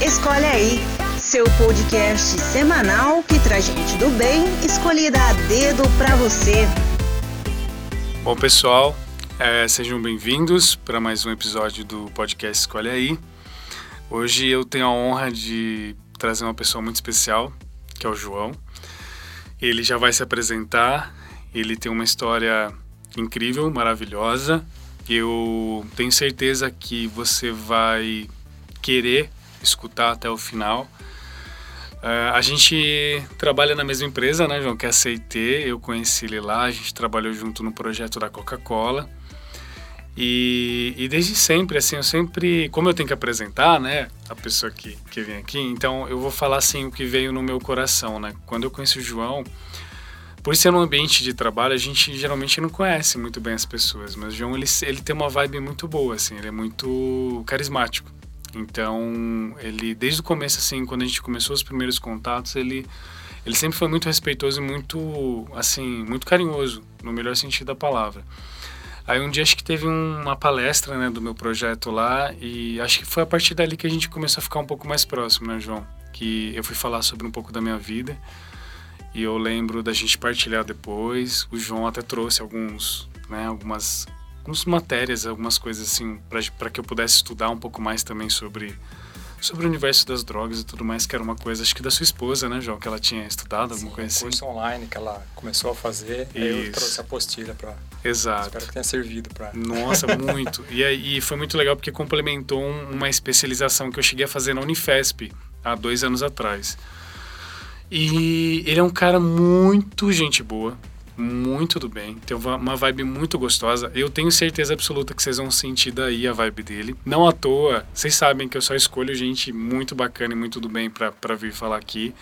Escolhe aí, seu podcast semanal que traz gente do bem escolhida a dedo para você. Bom, pessoal, é, sejam bem-vindos para mais um episódio do podcast Escolhe aí. Hoje eu tenho a honra de trazer uma pessoa muito especial, que é o João. Ele já vai se apresentar, ele tem uma história incrível, maravilhosa. Eu tenho certeza que você vai querer escutar até o final. Uh, a gente trabalha na mesma empresa, né, João? Que é a CIT. Eu conheci ele lá, a gente trabalhou junto no projeto da Coca-Cola. E, e, desde sempre, assim, eu sempre, como eu tenho que apresentar, né, a pessoa que, que vem aqui, então eu vou falar, assim, o que veio no meu coração, né. Quando eu conheci o João, por ser um ambiente de trabalho, a gente geralmente não conhece muito bem as pessoas, mas o João, ele, ele tem uma vibe muito boa, assim, ele é muito carismático. Então, ele, desde o começo, assim, quando a gente começou os primeiros contatos, ele, ele sempre foi muito respeitoso e muito, assim, muito carinhoso, no melhor sentido da palavra. Aí um dia acho que teve uma palestra, né, do meu projeto lá e acho que foi a partir dali que a gente começou a ficar um pouco mais próximo, né, João? Que eu fui falar sobre um pouco da minha vida e eu lembro da gente partilhar depois. O João até trouxe alguns, né, algumas algumas matérias, algumas coisas assim, para que eu pudesse estudar um pouco mais também sobre sobre o universo das drogas e tudo mais, que era uma coisa, acho que da sua esposa, né, João, que ela tinha estudado, alguma Sim, coisa assim. curso online que ela começou a fazer, Isso. aí eu trouxe a apostila para Exato. Espero que tenha servido para. Nossa, muito. e aí foi muito legal porque complementou uma especialização que eu cheguei a fazer na Unifesp há dois anos atrás. E ele é um cara muito gente boa, muito do bem, tem uma vibe muito gostosa. Eu tenho certeza absoluta que vocês vão sentir daí a vibe dele. Não à toa, vocês sabem que eu só escolho gente muito bacana e muito do bem para vir falar aqui.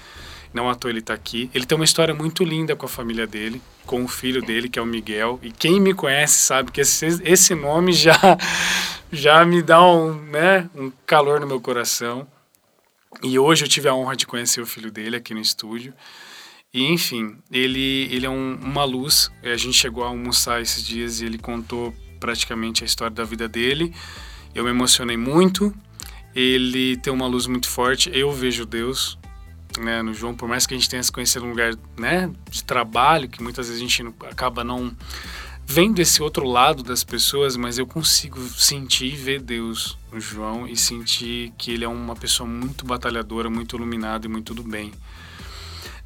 Não à toa ele tá aqui. Ele tem uma história muito linda com a família dele, com o filho dele, que é o Miguel. E quem me conhece sabe que esse, esse nome já, já me dá um, né, um calor no meu coração. E hoje eu tive a honra de conhecer o filho dele aqui no estúdio. E enfim, ele, ele é um, uma luz. A gente chegou a almoçar esses dias e ele contou praticamente a história da vida dele. Eu me emocionei muito. Ele tem uma luz muito forte. Eu vejo Deus né, no João, por mais que a gente tenha se conhecido um lugar né, de trabalho, que muitas vezes a gente acaba não vendo esse outro lado das pessoas, mas eu consigo sentir e ver Deus no João e sentir que ele é uma pessoa muito batalhadora, muito iluminada e muito do bem.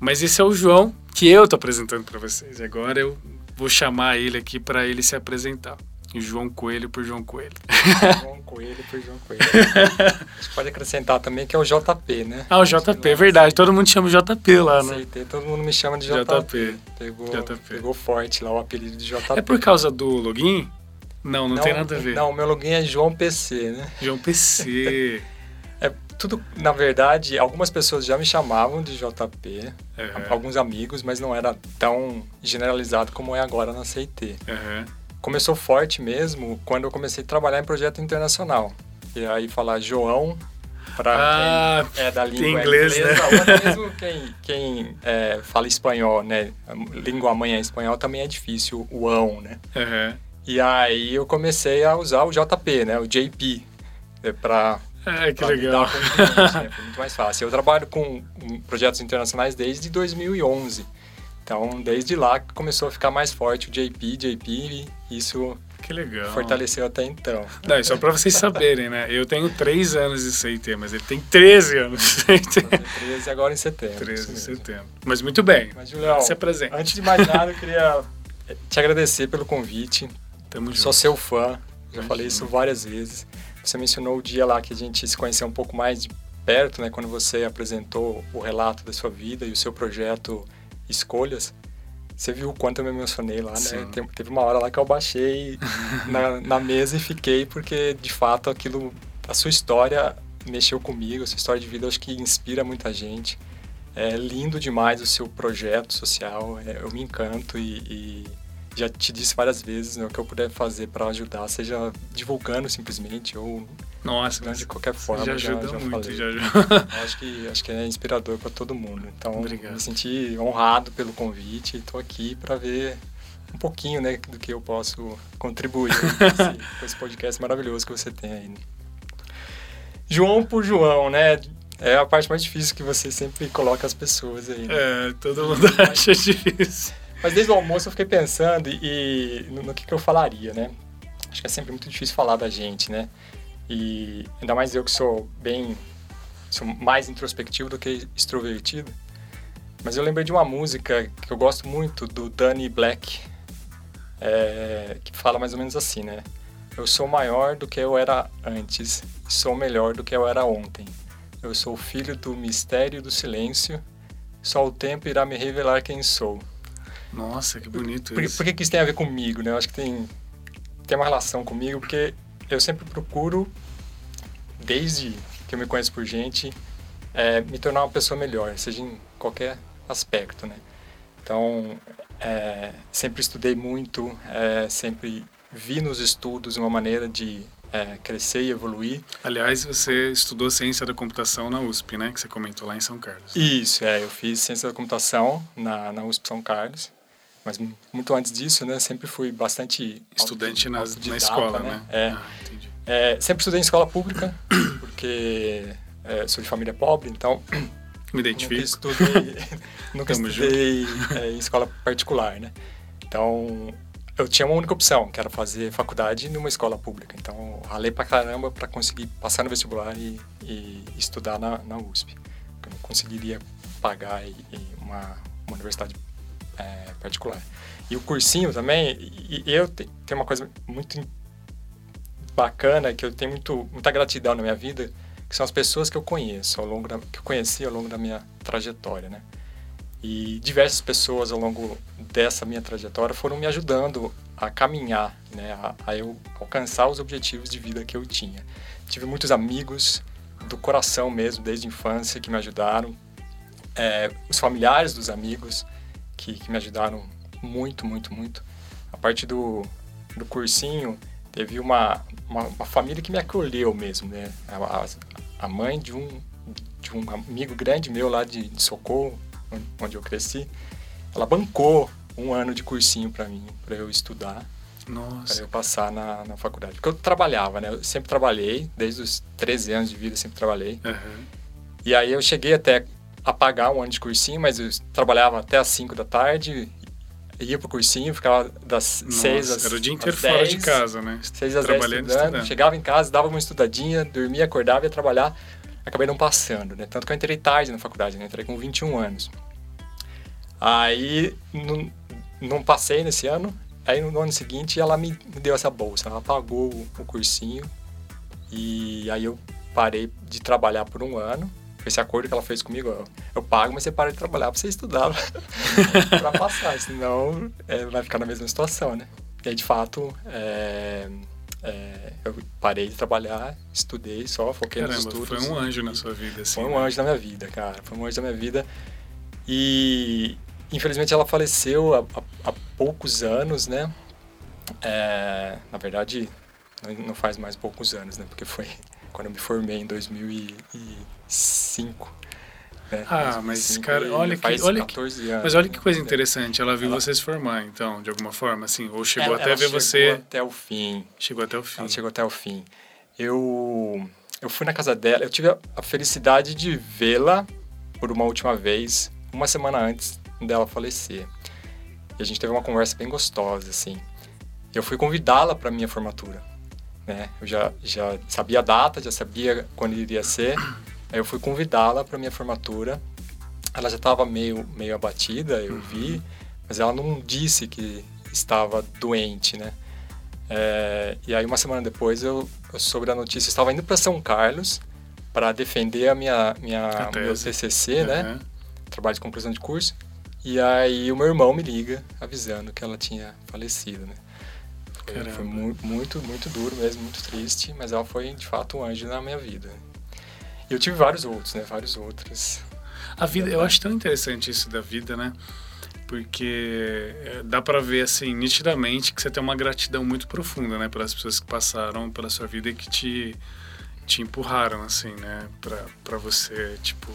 Mas esse é o João que eu tô apresentando para vocês. Agora eu vou chamar ele aqui para ele se apresentar. João Coelho por João Coelho. João Coelho por João Coelho. A gente pode acrescentar também que é o JP, né? Ah, o JP, é verdade. Todo mundo chama JP lá, né? Aceitei, todo mundo me chama de JP. JP. Pegou, JP. pegou forte lá o apelido de JP. É por causa do login? Não, não, não tem nada a ver. Não, meu login é João PC, né? João PC. tudo, na verdade, algumas pessoas já me chamavam de JP, uhum. alguns amigos, mas não era tão generalizado como é agora na CIT. Uhum. Começou forte mesmo quando eu comecei a trabalhar em projeto internacional. E aí falar João para ah, quem é da língua inglês, inglesa, né? ou até mesmo quem, quem é, fala espanhol, né? Língua mãe é espanhol também é difícil o ão, né? Uhum. E aí eu comecei a usar o JP, né? O JP, é, para é, que legal. Né? Foi muito mais fácil. Eu trabalho com projetos internacionais desde 2011. Então, desde lá começou a ficar mais forte o JP, JP, e isso que legal. fortaleceu até então. Não, só para vocês saberem, né? Eu tenho 3 anos de CIT, mas ele tem 13 anos de CIT. 13 agora em setembro. 13 em setembro. Mas muito bem. Mas, Julião, se apresenta. Antes de mais nada, eu queria te agradecer pelo convite. Tamo junto. Sou seu fã, já falei isso várias vezes. Você mencionou o dia lá que a gente se conheceu um pouco mais de perto, né? Quando você apresentou o relato da sua vida e o seu projeto Escolhas. Você viu o quanto eu me emocionei lá, né? Sim. né? Teve uma hora lá que eu baixei na, na mesa e fiquei, porque de fato aquilo, a sua história mexeu comigo, a sua história de vida acho que inspira muita gente. É lindo demais o seu projeto social, é, eu me encanto e, e já te disse várias vezes, né, o que eu puder fazer para ajudar, seja divulgando simplesmente ou nossa, de qualquer forma. Já ajuda já, já muito, falei. já ajuda. acho que acho que é inspirador para todo mundo. Então, Obrigado. me senti honrado pelo convite e estou aqui para ver um pouquinho, né, do que eu posso contribuir com esse, com esse podcast maravilhoso que você tem aí. João por João, né? É a parte mais difícil que você sempre coloca as pessoas aí. Né? É, todo mundo acha difícil. Mas desde o almoço eu fiquei pensando e, no, no que, que eu falaria, né? Acho que é sempre muito difícil falar da gente, né? E ainda mais eu que sou bem. sou mais introspectivo do que extrovertido. Mas eu lembrei de uma música que eu gosto muito do Danny Black, é, que fala mais ou menos assim, né? Eu sou maior do que eu era antes, sou melhor do que eu era ontem. Eu sou filho do mistério do silêncio, só o tempo irá me revelar quem sou. Nossa, que bonito por, isso. Por que, que isso tem a ver comigo, né? Eu acho que tem, tem uma relação comigo, porque eu sempre procuro, desde que eu me conheço por gente, é, me tornar uma pessoa melhor, seja em qualquer aspecto, né? Então, é, sempre estudei muito, é, sempre vi nos estudos uma maneira de é, crescer e evoluir. Aliás, você estudou ciência da computação na USP, né? Que você comentou lá em São Carlos. Isso, é. Eu fiz ciência da computação na, na USP São Carlos. Mas muito antes disso, né? Sempre fui bastante... Estudante na, na escola, né? né? É. Ah, é, sempre estudei em escola pública, porque é, sou de família pobre, então... Me identifico. Nunca estudei, nunca estudei é, em escola particular, né? Então, eu tinha uma única opção, que era fazer faculdade numa escola pública. Então, ralei pra caramba para conseguir passar no vestibular e, e estudar na, na, USP. Eu não conseguiria pagar uma, uma, universidade é, particular. E o cursinho também, e, e eu te, tenho uma coisa muito bacana, que eu tenho muito, muita gratidão na minha vida, que são as pessoas que eu conheço, ao longo da, que eu conheci ao longo da minha trajetória, né? E diversas pessoas ao longo dessa minha trajetória foram me ajudando a caminhar, né, a, a eu alcançar os objetivos de vida que eu tinha. Tive muitos amigos do coração mesmo, desde a infância, que me ajudaram. É, os familiares dos amigos que, que, me ajudaram muito, muito, muito. A parte do, do cursinho, teve uma, uma, uma família que me acolheu mesmo, né? A, a, mãe de um, de um amigo grande meu lá de, de Socorro, onde eu cresci, ela bancou um ano de cursinho para mim, para eu estudar. Para eu passar na, na faculdade. Porque eu trabalhava, né? Eu sempre trabalhei, desde os 13 anos de vida, sempre trabalhei. Uhum. E aí eu cheguei até a pagar um ano de cursinho, mas eu trabalhava até as 5 da tarde, ia pro cursinho, ficava das Nossa, 6 às Era o dia inteiro fora de casa, né? 6 às 10 estudando, estudando. Chegava em casa, dava uma estudadinha, dormia, acordava, ia trabalhar acabei não passando, né? Tanto que eu entrei tarde na faculdade, né? Entrei com 21 anos. Aí não, não passei nesse ano. Aí no ano seguinte ela me, deu essa bolsa. Ela pagou o, o, cursinho. E aí eu parei de trabalhar por um ano. Esse acordo que ela fez comigo, eu, eu pago, mas você para de trabalhar pra você estudar pra passar, senão é, vai ficar na mesma situação, né? E aí, de fato, é, é, eu parei de trabalhar, estudei só, foquei Caramba, nos estudos. Foi um anjo na sua vida, assim. Foi um né? anjo na minha vida, cara. Foi um anjo da minha vida. E infelizmente ela faleceu há, há, poucos anos, né? É, na verdade, não faz mais poucos anos, né? Porque foi quando eu me formei em 2005. É, ah, mas cara, olha que, olha que, anos, mas olha que coisa interessante. Ela viu ela, você se formar, então, de alguma forma, assim, ou chegou ela, até ela ver você. até o fim. Chegou até o fim. Ela chegou até o fim. Eu, eu fui na casa dela. Eu tive a, a felicidade de vê-la por uma última vez, uma semana antes dela falecer. E a gente teve uma conversa bem gostosa, assim. Eu fui convidá-la para minha formatura, né? Eu já já sabia a data, já sabia quando iria ser. Aí eu fui convidá-la para minha formatura. Ela já estava meio, meio abatida, eu vi, uhum. mas ela não disse que estava doente, né? É, e aí uma semana depois eu, eu soube a notícia, eu estava indo para São Carlos para defender a minha, minha a meu TCC, uhum. né? Trabalho de conclusão de curso. E aí o meu irmão me liga avisando que ela tinha falecido, né? Foi, foi muito, muito, muito duro mesmo, muito triste, mas ela foi de fato um anjo na minha vida. E eu tive vários outros, né? Vários outros. A vida, eu acho tão interessante isso da vida, né? Porque é, dá para ver assim nitidamente que você tem uma gratidão muito profunda, né, pelas pessoas que passaram pela sua vida e que te te empurraram assim, né, para você, tipo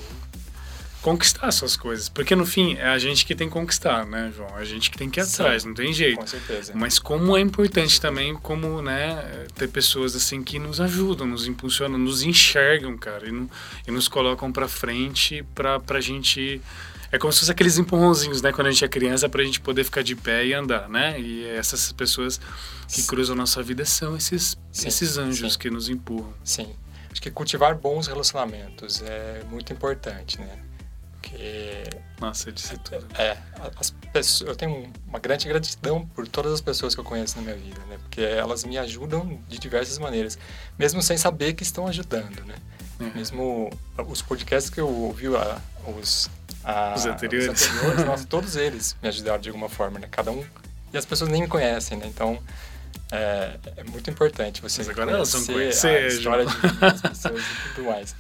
conquistar suas coisas. Porque no fim é a gente que tem que conquistar, né, João? É a gente que tem que ir Sim, atrás, não tem jeito. Com certeza. Mas como é importante também, como, né, ter pessoas assim que nos ajudam, nos impulsionam, nos enxergam, cara, e, no, e nos colocam pra frente pra, pra gente. É como se fosse aqueles empurrãozinhos, né, quando a gente é criança, pra gente poder ficar de pé e andar, né? E essas pessoas que cruzam a nossa vida são esses, Sim, esses anjos sim. que nos empurram. Sim. Acho que cultivar bons relacionamentos é muito importante, né? Porque Nossa, eu disse tudo. é, as pessoas, eu tenho uma grande gratidão por todas as pessoas que eu conheço na minha vida, né? Porque elas me ajudam de diversas maneiras, mesmo sem saber que estão ajudando, né? Uhum. Mesmo os podcasts que eu ouvi, a- os, a- Os anteriores. os anteriores, nossa, todos eles me ajudaram de alguma forma, né? Cada um e as pessoas nem me conhecem, né? Então é, é muito importante você Mas agora conhecer conhecer, a história de das pessoas e tudo mais.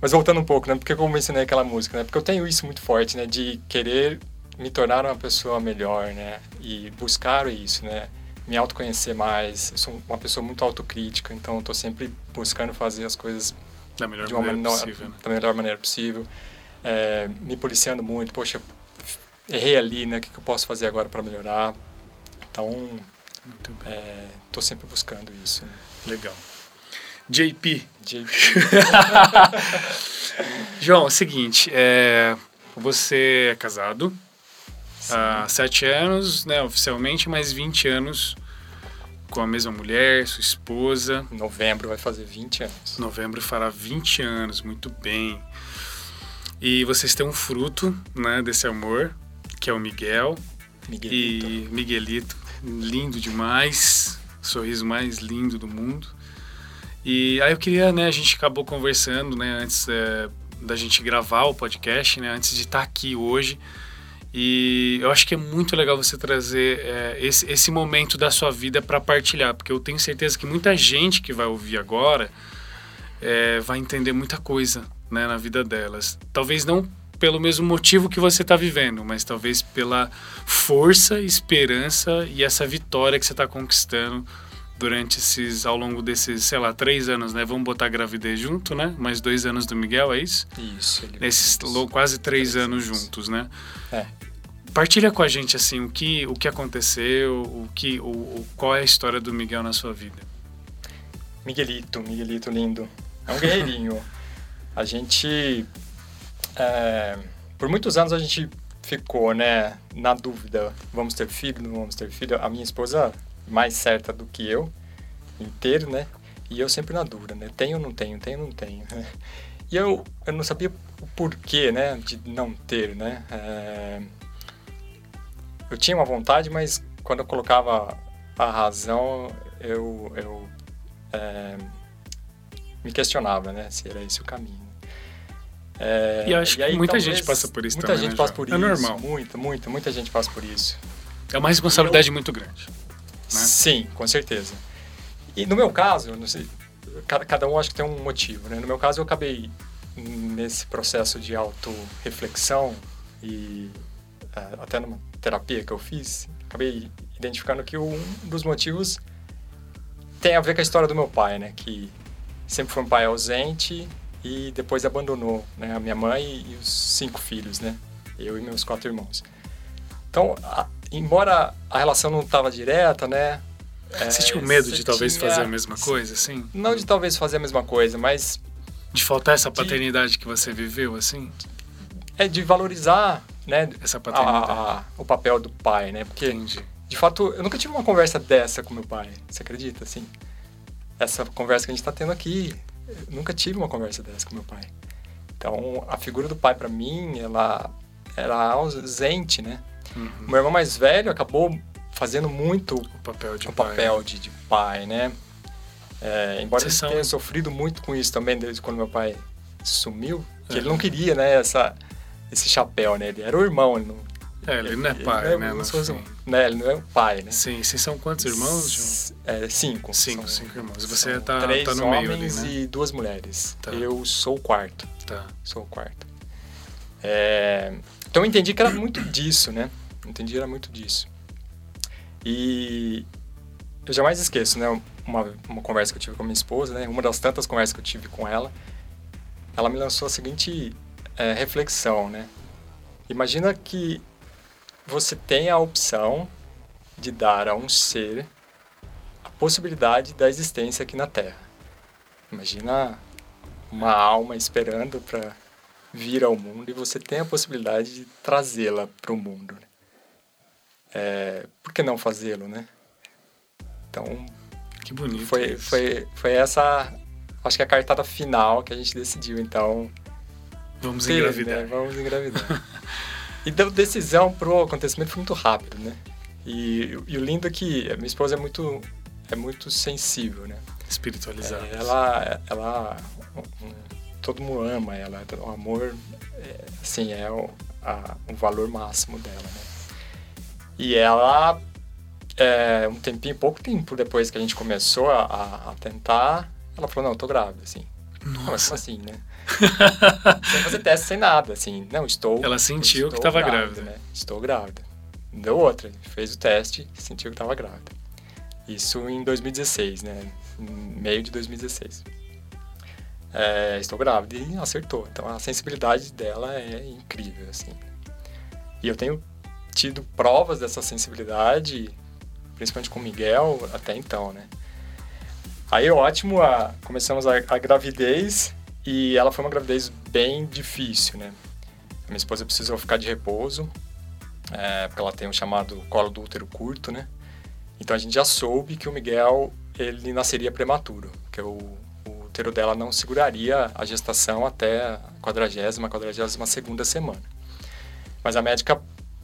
Mas voltando um pouco, né? Porque eu mencionei aquela música, né? Porque eu tenho isso muito forte, né? De querer me tornar uma pessoa melhor, né? E buscar isso, né? Me autoconhecer mais. Eu sou uma pessoa muito autocrítica, então eu tô sempre buscando fazer as coisas Da melhor de uma maneira menor- possível, né? da melhor maneira possível. É, me policiando muito. Poxa, errei ali, né? O que, que eu posso fazer agora para melhorar? Então, bem. é, sempre buscando isso. Legal. JP, João, é o seguinte, é, você é casado há sete anos, né, oficialmente, mais 20 anos com a mesma mulher, sua esposa. em novembro vai fazer 20 anos. Novembro fará 20 anos, muito bem. E vocês têm um fruto, né, desse amor, que é o Miguel. Miguelito. E Miguelito, lindo demais, sorriso mais lindo do mundo. E aí eu queria, né, a gente acabou conversando, né, antes é, da gente gravar o podcast, né, antes de estar aqui hoje. E eu acho que é muito legal você trazer é, esse, esse momento da sua vida para partilhar, porque eu tenho certeza que muita gente que vai ouvir agora é, vai entender muita coisa né, na vida delas. Talvez não pelo mesmo motivo que você está vivendo, mas talvez pela força, esperança e essa vitória que você está conquistando durante esses, ao longo desses, sei lá, três anos, né? Vamos botar a gravidez junto, né? Mais dois anos do Miguel, é isso? Isso. Ele, Nesses quase três, Três anos anos. juntos, né? É. Partilha com a gente assim o que o que aconteceu, o que o, o- qual é a história do Miguel na sua vida. Miguelito, Miguelito lindo. É um guerreirinho. a gente. é, por muitos anos a gente ficou, né, na dúvida: vamos ter filho, não vamos ter filho? A minha esposa, mais certa do que eu, inteiro, né? E eu sempre na dúvida, né? Tenho ou não tenho? Tenho ou não tenho? né? E eu, eu não sabia o porquê, né, de não ter, né? É, eu tinha uma vontade, mas quando eu colocava a razão, eu, eu é, me questionava, né, se era esse o caminho. É, E eu acho que aí, muita talvez, gente passa por isso muita também, gente né, passa por É isso. normal. Muita, muita, muita gente passa por isso. É uma responsabilidade muito grande. Né? Sim, com certeza. E no meu caso, sei, cada, cada um acho que tem um motivo, né? No meu caso, eu acabei nesse processo de autorreflexão e eh, até numa terapia que eu fiz, acabei identificando que um dos motivos tem a ver com a história do meu pai, né? Que sempre foi um pai ausente e depois abandonou né? a minha mãe e os cinco filhos, né? Eu e meus quatro irmãos. Então, a- embora a relação não estava direta, né? Você é, tinha um medo de talvez tinha- fazer a mesma coisa, assim? Não de talvez fazer a mesma coisa, mas De faltar essa De- paternidade que você viveu, assim? é de valorizar, né? Essa a- paternidade. a- o papel do pai, né? Porque Entendi. de fato, eu nunca tive uma conversa dessa com meu pai. Você acredita, assim? Essa conversa que a gente está tendo aqui, eu nunca tive uma conversa dessa com meu pai. Então, a figura do pai para mim, ela era ausente, né? Uhum. Meu irmão mais velho acabou fazendo muito O papel de o pai. papel de, de pai, né? É, embora Vocês ele são- tenha sofrido muito com isso também desde quando meu pai sumiu, que ele Uhum. não queria, né, essa, esse chapéu, né? Ele era o irmão, ele não... É, ele não é pai, não é- né? não sou- fim. né? Ele não é o pai, né? Sim, vocês são quantos irmãos, João? É, cinco. Cinco, São- cinco irmãos. Você tá- três tá no meio ali, homens né? e duas mulheres. Tá. Eu sou o quarto. Tá. Sou o quarto. É, então eu entendi que era muito disso, né? Entendi era muito disso. E eu jamais esqueço, né? Uma, uma conversa que eu tive com minha esposa, né? Uma das tantas conversas que eu tive com ela. Ela me lançou a seguinte é, reflexão, né? Imagina que você tem a opção de dar a um ser a possibilidade da existência aqui na Terra. Imagina uma alma esperando para vir ao mundo e você tem a possibilidade de trazê-la para o mundo. Né? É, por que não fazê-lo, né? Então, que bonito. Foi, isso. foi, foi essa, acho que a cartada final que a gente decidiu. Então, vamos ter, engravidar. Né? Vamos engravidar. e deu decisão pro acontecimento foi muito rápido, né? E, e o lindo é que a minha esposa é muito, é muito sensível, né? Espiritualizada. É, ela, ela, todo mundo ama ela. O amor, é, assim, é o, a, o valor máximo dela, né? E ela, é, um tempinho, pouco tempo depois que a gente começou a, a, tentar, ela falou, não, eu tô grávida, assim. Nossa. Mas assim, né? sem fazer teste, sem nada, assim. Não, estou... Ela sentiu estou que estava grávida. grávida. Né? Estou grávida. Deu outra, fez o teste, sentiu que estava grávida. Isso em 2016, né? meio de 2016. É, estou grávida e acertou. Então a sensibilidade dela é incrível, assim. E eu tenho tido provas dessa sensibilidade, principalmente com o Miguel, até então, né? Aí ótimo, a, começamos a, a gravidez e ela foi uma gravidez bem difícil, né? A minha esposa precisou ficar de repouso, é, porque ela tem um chamado colo do útero curto, né? Então a gente já soube que o Miguel ele nasceria prematuro, que o, o útero dela não seguraria a gestação até a quadragésima, quadragésima segunda semana. Mas a médica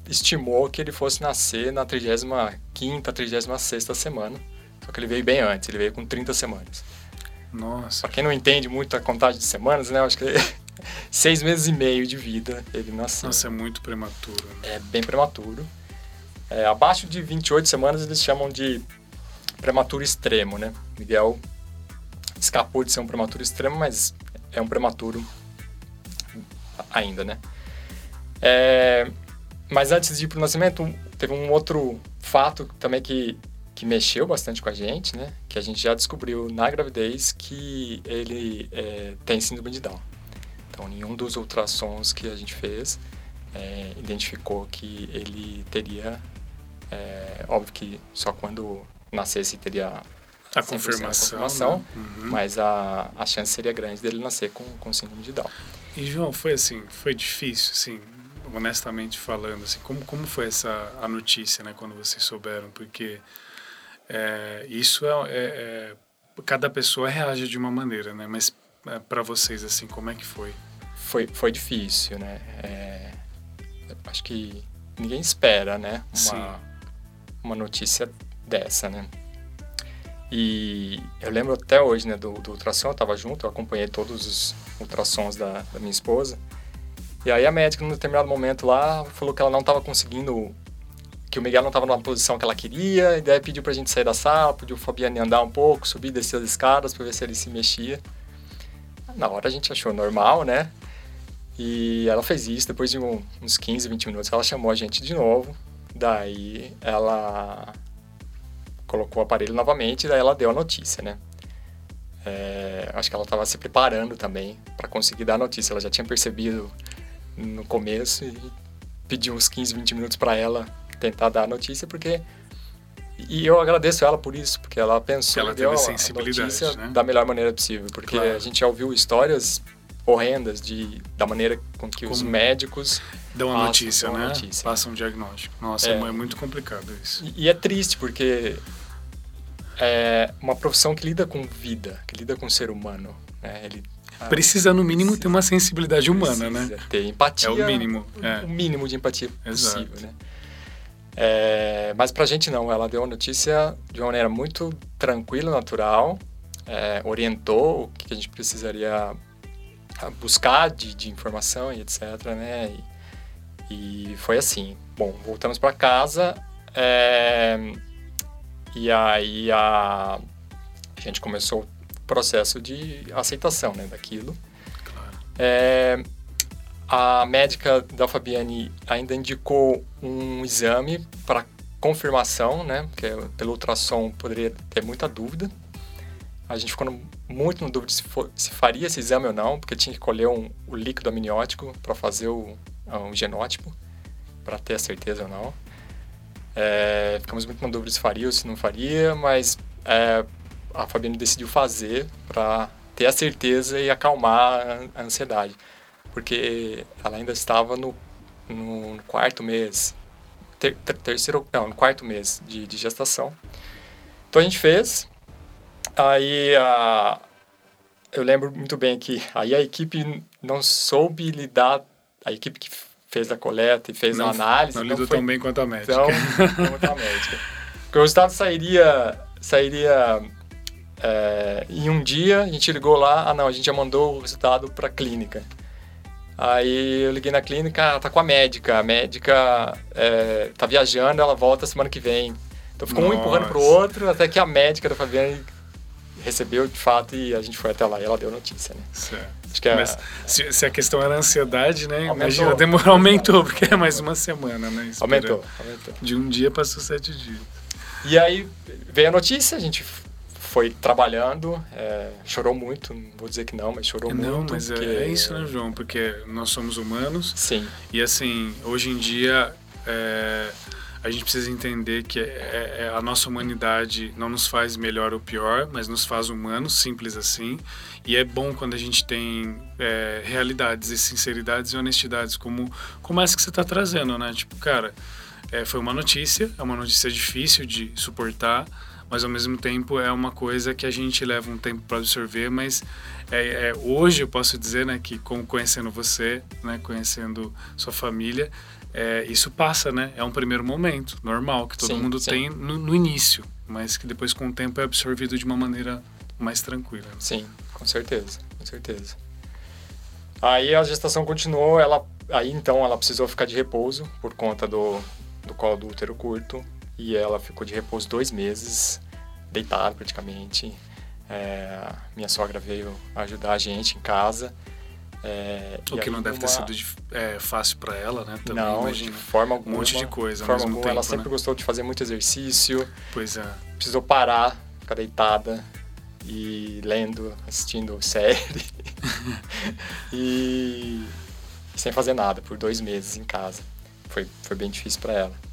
estimou que ele fosse nascer na 35ª, 36ª semana, só que ele veio bem antes, ele veio com 30 semanas. Nossa. Pra quem não entende muito a contagem de semanas, né, eu acho que seis meses e meio de vida ele nasceu. Nossa, é muito prematuro. Né? É bem prematuro. É, abaixo de 28 semanas eles chamam de prematuro extremo, né? Miguel escapou de ser um prematuro extremo, mas é um prematuro ainda, né? É, mas antes de ir para o nascimento, teve um outro fato também que, que mexeu bastante com a gente, né? Que a gente já descobriu na gravidez que ele é, tem síndrome de Down. Então, nenhum dos ultrassons que a gente fez é, identificou que ele teria. É, óbvio que só quando nascesse teria a confirmação, a confirmação né? uhum. mas a, a chance seria grande dele nascer com, com síndrome de Down. E João, foi assim, foi difícil, assim, honestamente falando, assim, como, como foi essa a notícia, né, quando vocês souberam? Porque é, isso é, é, é, cada pessoa reage de uma maneira, né? Mas é, para vocês, assim, como é que foi? Foi, foi difícil, né? É, acho que ninguém espera, né? Uma, uma notícia dessa, né? E eu lembro até hoje, né, do, do ultrassom, eu tava junto, eu acompanhei todos os ultrassons da, da minha esposa. E aí a médica, num determinado momento lá, falou que ela não estava conseguindo, que o Miguel não estava numa posição que ela queria, e daí pediu pra gente sair da sala, pediu o Fabiane andar um pouco, subir e descer as escadas para ver se ele se mexia. Na hora a gente achou normal, né? E ela fez isso, depois de um, uns 15, 20 minutos, ela chamou a gente de novo. Daí ela colocou o aparelho novamente daí ela deu a notícia, né? É, acho que ela estava se preparando também para conseguir dar a notícia. Ela já tinha percebido no começo e pediu uns 15, 20 minutos para ela tentar dar a notícia, porque. E eu agradeço ela por isso, porque ela pensou ela deu a notícia né? da melhor maneira possível. Porque claro. a gente já ouviu histórias horrendas de, da maneira com que Como os médicos dão a notícia, né? Notícia. Passam um diagnóstico. Nossa, é, é muito complicado isso. E, e é triste, porque é uma profissão que lida com vida, que lida com o ser humano. Né? Ele precisa no mínimo ter uma sensibilidade humana, né? Ter empatia. É o mínimo. É. O mínimo de empatia Exato. possível, né? É, mas pra gente não, ela deu a notícia de uma maneira muito tranquila, natural, é, orientou o que a gente precisaria ah, buscar de, de informação e etc, né? E, e foi assim. Bom, voltamos para casa, é, e aí a, a gente começou o processo de aceitação né, daquilo. Claro. É, a médica da Fabiane ainda indicou um exame para confirmação, né? Porque pelo ultrassom poderia ter muita dúvida. A gente ficou muito na dúvida se, for, se, faria esse exame ou não, porque tinha que colher um, o líquido amniótico para fazer o, um genótipo, para ter a certeza ou não. É, ficamos muito na dúvida se faria ou se não faria, mas é, a Fabiana decidiu fazer para ter a certeza e acalmar a ansiedade, porque ela ainda estava no, no quarto mês, ter, ter, terceiro, não, no quarto mês de, de gestação. Então a gente fez, aí a, eu lembro muito bem que aí a equipe não soube lidar, a equipe que fez a coleta e fez não, a análise. Não, não lidou tão bem quanto a médica. Tão, quanto a médica. Porque o resultado sairia, sairia é, em um dia, a gente ligou lá, ah não, a gente já mandou o resultado para a clínica. Aí eu liguei na clínica, ah, tá com a médica, a médica é, tá viajando, ela volta semana que vem. Então ficou Nossa. um empurrando pro outro, até que a médica da Fabiana recebeu de fato e a gente foi até lá e ela deu notícia, né? Certo. Acho que é Mas se, se, a questão era ansiedade, né? Aumentou, Imagina, demorou, aumentou, porque é mais uma semana, né? Aumentou, aumentou. De um dia passou sete dias. E aí veio a notícia, a gente foi trabalhando, é, chorou muito, não vou dizer que não, mas chorou não, muito. Não, mas é, é, isso, né, João? Porque nós somos humanos. Sim. E assim, hoje em dia, é, a gente precisa entender que é, é, é, a nossa humanidade não nos faz melhor ou pior, mas nos faz humanos, simples assim. E é bom quando a gente tem realidades e sinceridades e honestidades, como, como essa que você está trazendo, né? Tipo, cara, foi uma notícia, é uma notícia difícil de suportar, mas ao mesmo tempo é uma coisa que a gente leva um tempo para absorver, mas é, é, hoje eu posso dizer né, que, como conhecendo você, né, conhecendo sua família, é, isso passa, né? É um primeiro momento normal que todo sim, mundo sim. tem no, no, início, mas que depois com o tempo é absorvido de uma maneira mais tranquila. Né? Sim, com certeza, com certeza. Aí a gestação continuou, ela aí então ela precisou ficar de repouso por conta do, do colo do útero curto e ela ficou de repouso dois meses, deitada praticamente. É, minha sogra veio ajudar a gente em casa é, o que não deve uma... ter sido é, fácil para ela, né? Também, não, imagina. de forma alguma. Um monte de coisa, forma alguma, tempo, Ela sempre né? gostou de fazer muito exercício. Pois é. Precisou parar, ficar deitada e lendo, assistindo série. e sem fazer nada por dois meses em casa. Foi, foi bem difícil para ela.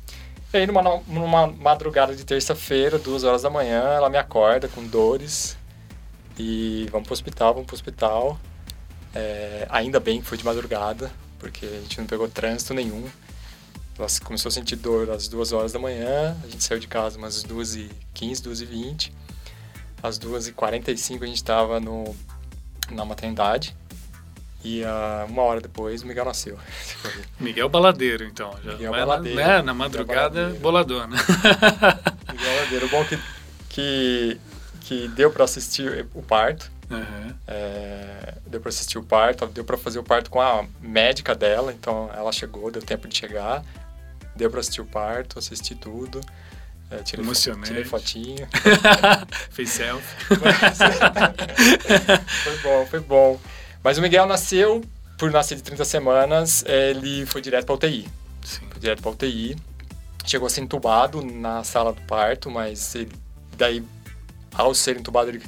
E aí, numa, numa madrugada de terça-feira, duas horas da manhã, ela me acorda com dores e vamos pro hospital, vamos pro hospital. É, ainda bem que foi de madrugada, porque a gente não pegou trânsito nenhum. Ela começou a sentir dor às duas horas da manhã, a gente saiu de casa umas 2h15, 2h20. Às 2h45 a gente estava na maternidade. E uh, uma hora depois o Miguel nasceu. Miguel Baladeiro, então. Já Miguel Baladeiro. Né? Na madrugada, boladona. Miguel Baladeiro. O bom que, que, que deu para assistir o parto. Uhum. É, deu para assistir o parto, deu para fazer o parto com a médica dela, então ela chegou, deu tempo de chegar, deu para assistir o parto, assisti tudo. É, tirei, Emocionante. tirei fotinho. Fez selfie. foi bom, foi bom. Mas o Miguel nasceu, por nascer de 30 semanas, ele foi direto para UTI. Sim. Foi direto para UTI. Chegou a ser entubado na sala do parto, mas ele, daí, ao ser entubado, ele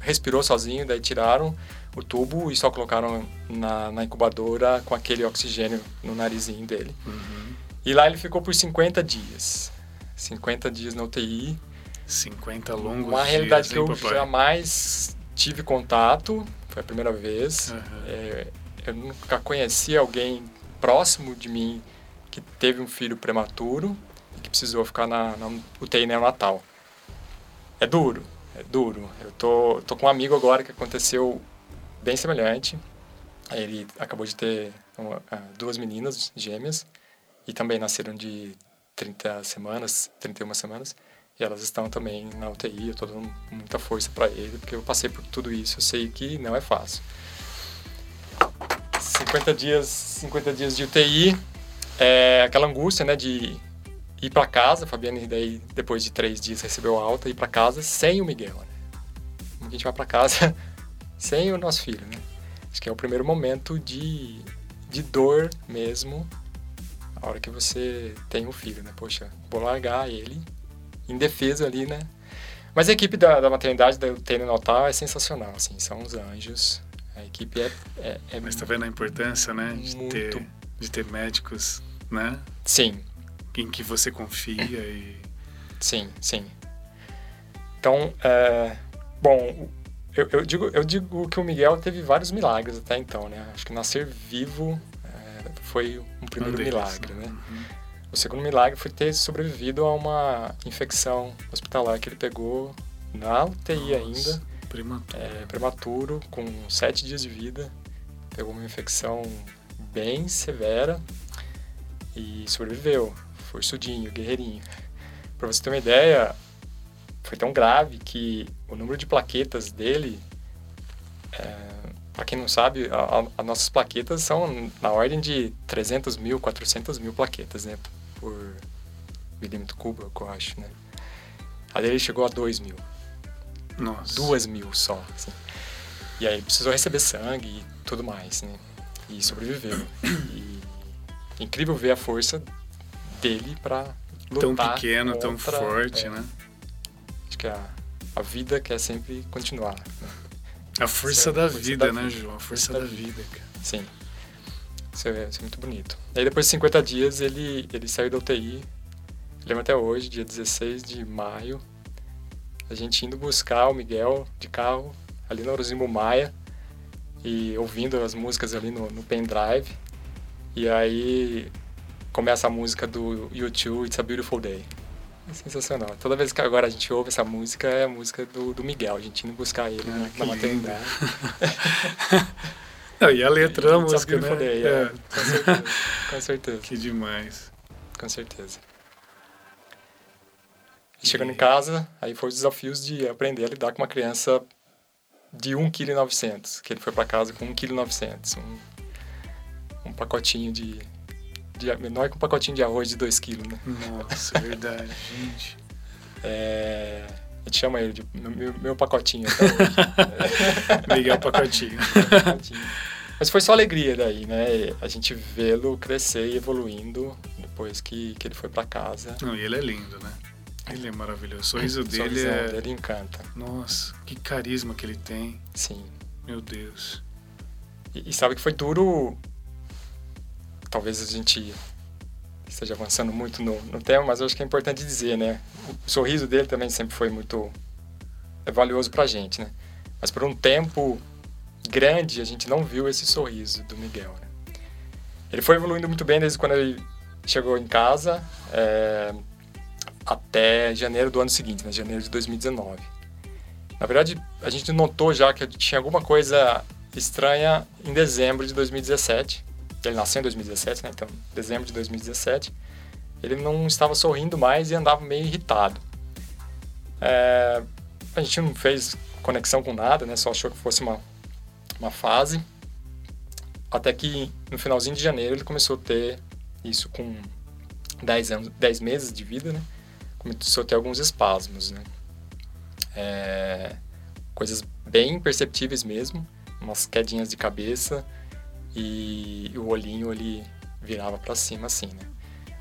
respirou sozinho, daí tiraram o tubo e só colocaram na, na incubadora com aquele oxigênio no narizinho dele. Uhum. E lá ele ficou por 50 dias. 50 dias na UTI. 50 longos Uma realidade dias, que eu papai? jamais tive contato, foi a primeira vez. Uhum. É, eu nunca conheci alguém próximo de mim que teve um filho prematuro e que precisou ficar na, na UTI neonatal. É duro, é duro. Eu tô, tô com um amigo agora que aconteceu bem semelhante. Ele acabou de ter uma, ah, duas meninas gêmeas e também nasceram de 30 semanas, 31 semanas. E elas estão também na UTI. Eu tô dando muita força para ele, porque eu passei por tudo isso. Eu sei que não é fácil. 50 dias, 50 dias de UTI, é aquela angústia, né, de ir para casa, a Fabiane daí depois de três dias recebeu alta, ir para casa sem o Miguel, né? A gente vai para casa sem o nosso filho, né? Acho que é o primeiro momento de, de dor mesmo, a hora que você tem um filho, né? Poxa, vou largar ele indefeso ali, né? Mas a equipe da, da maternidade da UTI Natal é sensacional, assim, são os anjos. A equipe é... é, é Mas tá vendo a importância, né? De, muito... ter, de ter médicos, né? Sim. Em que você confia e... Sim, sim. Então, é, bom, eu, eu, digo, eu digo que o Miguel teve vários milagres até então, né? Acho que nascer vivo é, foi um primeiro um deles, milagre, né? Uhum. O segundo milagre foi ter sobrevivido a uma infecção hospitalar que ele pegou na UTI Nossa, ainda. Prematuro. É, prematuro, com sete dias de vida. Pegou uma infecção bem severa e sobreviveu. Forçudinho, guerreirinho. Pra você ter uma ideia, foi tão grave que o número de plaquetas dele, é, para quem não sabe, as nossas plaquetas são na ordem de 300 mil, 400 mil plaquetas, né? Por milímetro cúbico, eu acho, né? A dele chegou a 2 mil. Nossa. 2 mil só, assim. E aí precisou receber sangue e tudo mais, né? E sobreviveu. E é incrível ver a força dele para lutar. Tão pequeno, tão forte, é, né? Acho que a, a vida quer sempre continuar. Né? A força, da, força vida, da né, vida, João? A força, da, da, vida, cara. Sim. Isso é, isso é, muito bonito. E aí, depois de 50 dias, ele, ele saiu da UTI. Lembro até hoje, dia 16 de maio. A gente indo buscar o Miguel de carro, ali no Orozimbo Maia. E ouvindo as músicas ali no, no pendrive. E aí começa a música do YouTube, It's a Beautiful Day. É sensacional. Toda vez que agora a gente ouve essa música, é a música do, do Miguel, a gente indo buscar ele ah, na maternidade. Não, e a letra da música, né? Falei, é. é. Com, certeza, com certeza. Que demais. Com certeza. E chegando em casa, aí foi os desafios de aprender a lidar com uma criança de 1,9 kg, que ele foi para casa com 1,9 kg. Um, um pacotinho de de, menor que um pacotinho de arroz de 2 quilos, né? Nossa, é verdade, gente. É, a gente chama ele de meu, meu pacotinho até hoje. Miguel Pacotinho. Mas foi só alegria daí, né? A gente vê-lo crescer e evoluindo depois que, que ele foi para casa. Não, e ele é lindo, né? Ele é maravilhoso. O sorriso o dele é... dele encanta. Nossa, que carisma que ele tem. Sim. Meu Deus. E, e sabe que foi duro talvez a gente esteja avançando muito no, no tema, mas eu acho que é importante dizer, né? O sorriso dele também sempre foi muito é valioso pra gente, né? Mas por um tempo grande a gente não viu esse sorriso do Miguel, né? Ele foi evoluindo muito bem desde quando ele chegou em casa é, até janeiro do ano seguinte, né? Janeiro de 2019. Na verdade, a gente notou já que tinha alguma coisa estranha em dezembro de 2017 ele nasceu em 2017, né? Então, dezembro de 2017. Ele não estava sorrindo mais e andava meio irritado. É, a gente não fez conexão com nada, né? Só achou que fosse uma, uma fase. Até que no finalzinho de janeiro ele começou a ter isso com 10 anos, 10 meses de vida, né? Começou a ter alguns espasmos, né? É, coisas bem perceptíveis mesmo, umas quedinhas de cabeça, e o olhinho ele virava para cima assim, né?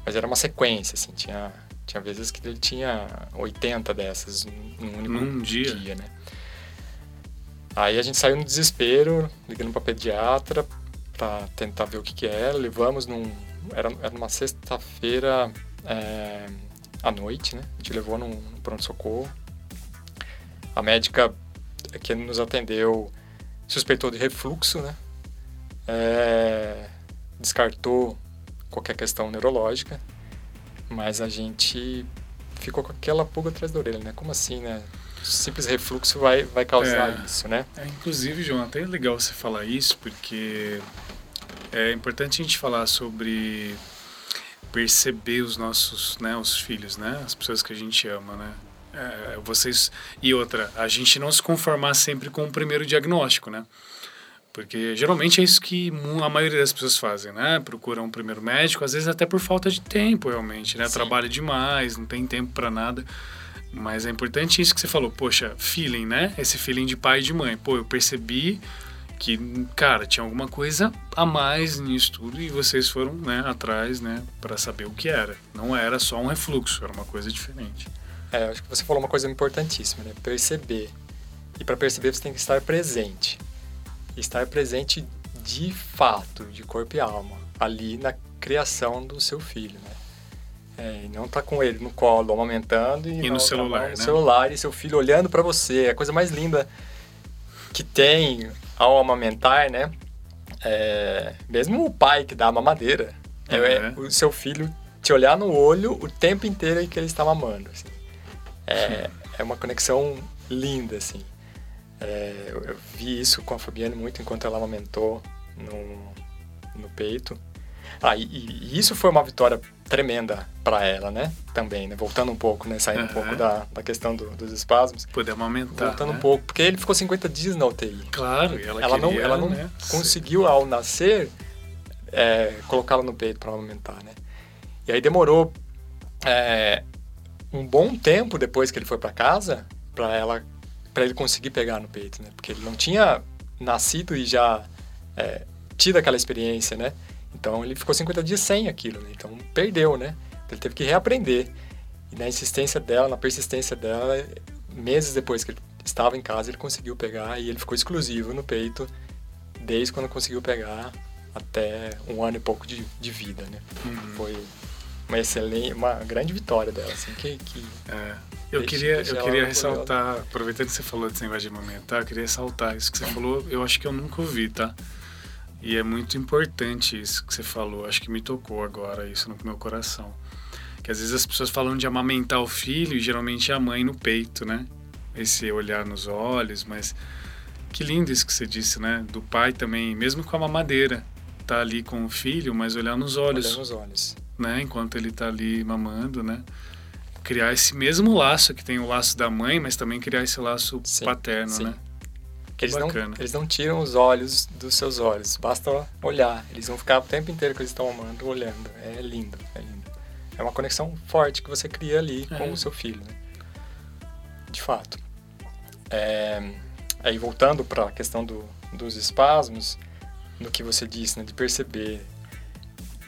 Mas era uma sequência, assim, tinha, tinha vezes que ele tinha 80 dessas num único Num dia. dia, né? Aí a gente saiu no desespero, ligando para pediatra para tentar ver o que que era. Levamos num era, era numa sexta-feira é, à noite, né? A gente levou num, num pronto socorro. A médica que nos atendeu suspeitou de refluxo, né? é, descartou qualquer questão neurológica, mas a gente ficou com aquela pulga atrás da orelha, né? Como assim, né? simples refluxo vai, vai causar é, isso, né? É, inclusive, João, até é legal você falar isso, porque é importante a gente falar sobre perceber os nossos, né, os filhos, né, as pessoas que a gente ama, né. É, vocês e outra, a gente não se conformar sempre com o primeiro diagnóstico, né. Porque geralmente é isso que a maioria das pessoas fazem, né? Procuram um primeiro médico, às vezes até por falta de tempo, realmente, né? Sim. Trabalha demais, não tem tempo para nada. Mas é importante isso que você falou, poxa, feeling, né? Esse feeling de pai e de mãe. Pô, eu percebi que, cara, tinha alguma coisa a mais nisso tudo e vocês foram, né, atrás, né, para saber o que era. Não era só um refluxo, era uma coisa diferente. É, acho que você falou uma coisa importantíssima, né? Perceber. E para perceber você tem que estar presente. Estar presente de fato, de corpo e alma, ali na criação do seu filho, né? É, e não tá com ele no colo, amamentando e, e no celular, no né? celular e seu filho olhando para você. É a coisa mais linda que tem ao amamentar, né? É, mesmo o pai que dá a mamadeira, é, é o seu filho te olhar no olho o tempo inteiro que ele está mamando. Assim. É, é uma conexão linda, assim. É, eu, eu, vi isso com a Fabiane muito enquanto ela amamentou no, no peito. Ah, e, e isso foi uma vitória tremenda para ela, né? Também, né? Voltando um pouco, né? Saindo uhum. um pouco da, da questão do, dos espasmos. Poder aumentar. Voltando né? um pouco, porque ele ficou 50 dias na UTI. Claro, ela, ela queria, não, ela não né? conseguiu, ao nascer, é, colocá-la no peito para aumentar, né? E aí demorou é, um bom tempo depois que ele foi para casa para ela para ele conseguir pegar no peito, né? Porque ele não tinha nascido e já é, tido aquela experiência, né? Então ele ficou 50 dias sem aquilo, né? Então perdeu, né? Ele teve que reaprender. E na insistência dela, na persistência dela, meses depois que ele estava em casa, ele conseguiu pegar e ele ficou exclusivo no peito desde quando conseguiu pegar até um ano e pouco de, de vida, né? Uhum. Foi uma excelente, uma grande vitória dela, assim, que... que é. Eu deixa, queria, deixa eu queria ressaltar, aproveitando que você falou desse negócio de amamentar, eu queria ressaltar isso que você falou, eu acho que eu nunca ouvi, tá? E é muito importante isso que você falou, acho que me tocou agora isso no meu coração. Que às vezes as pessoas falam de amamentar o filho e geralmente é a mãe no peito, né? Esse olhar nos olhos, mas que lindo isso que você disse, né? Do pai também, mesmo com a mamadeira, tá ali com o filho, mas olhar nos olhos. Olhar nos olhos. Né? Enquanto ele tá ali mamando, né? Criar esse mesmo laço que tem o laço da mãe, mas também criar esse laço sim, paterno, sim. né? Eles não, eles não tiram os olhos dos seus olhos, basta olhar. Eles vão ficar o tempo inteiro que eles estão amando olhando. É lindo, é lindo. É uma conexão forte que você cria ali é. com o seu filho, né? De fato. É, aí voltando para a questão do, dos espasmos, no que você disse, né, de perceber,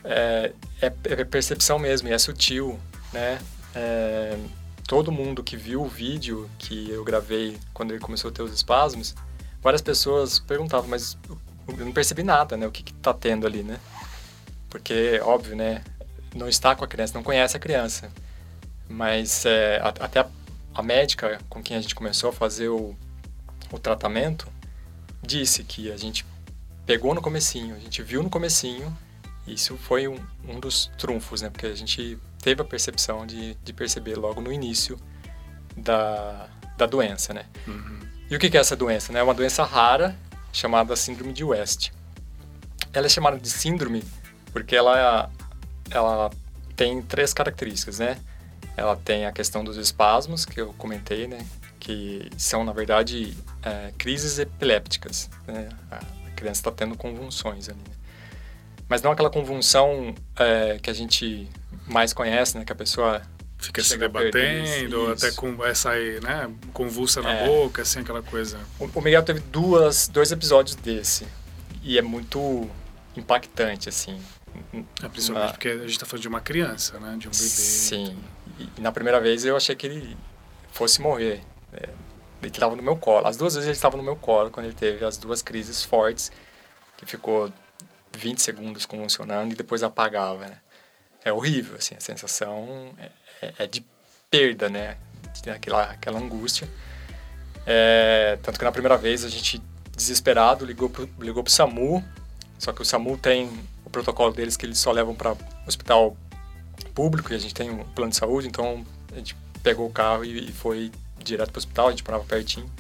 é, é, é percepção mesmo, e é sutil, né? É, todo mundo que viu o vídeo que eu gravei quando ele começou a ter os espasmos, várias pessoas perguntavam, mas eu não percebi nada, né? O que que tá tendo ali, né? Porque, óbvio, né? Não está com a criança, não conhece a criança. Mas é, até a, a, médica com quem a gente começou a fazer o, o tratamento disse que a gente pegou no comecinho, a gente viu no comecinho, isso foi um, um dos trunfos, né? Porque a gente teve a percepção de, de perceber logo no início da, da doença, né? Uhum. E o que é essa doença? Né? É uma doença rara chamada síndrome de West. Ela é chamada de síndrome porque ela, ela tem três características, né? Ela tem a questão dos espasmos, que eu comentei, né? Que são, na verdade, é, crises epilépticas. Né? A criança está tendo convulsões ali. Né? Mas não aquela convulsão é, que a gente mais conhece, né? Que a pessoa fica se debatendo, até com, vai sair, né, convulsa na é. boca, assim, aquela coisa. O, Miguel teve duas, dois episódios desse, e é muito impactante, assim. É, principalmente na... porque a gente está falando de uma criança, né, de um bebê. Sim, e na primeira vez eu achei que ele fosse morrer. É, ele estava no meu colo, as duas vezes ele estava no meu colo, quando ele teve as duas crises fortes, que ficou 20 segundos convulsionando e depois apagava, né. É horrível, assim, a sensação é, é, é de perda, né? Aquela, aquela angústia. É, tanto que na primeira vez a gente, desesperado, ligou pro, ligou pro SAMU, só que o SAMU tem o protocolo deles que eles só levam para hospital público e a gente tem um plano de saúde, então a gente pegou o carro e, e foi direto para o hospital, a gente morava pertinho.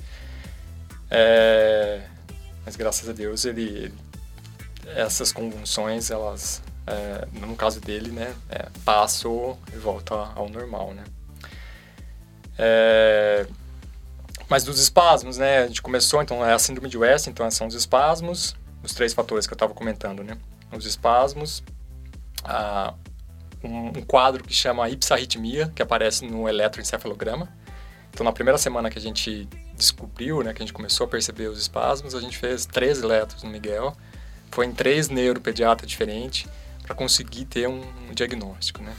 É, mas graças a Deus ele essas convulsões elas é, no caso dele, né, é, passou e volta ao normal, né. É, mas dos espasmos, né, a gente começou, então, é a síndrome de West, então são os espasmos, os três fatores que eu estava comentando, né, os espasmos, a, um, um, quadro que chama ipsarritmia, que aparece no eletroencefalograma. Então, na primeira semana que a gente descobriu, né, que a gente começou a perceber os espasmos, a gente fez três eletros no Miguel, foi em três neuropediatras diferentes, para conseguir ter um, diagnóstico, né?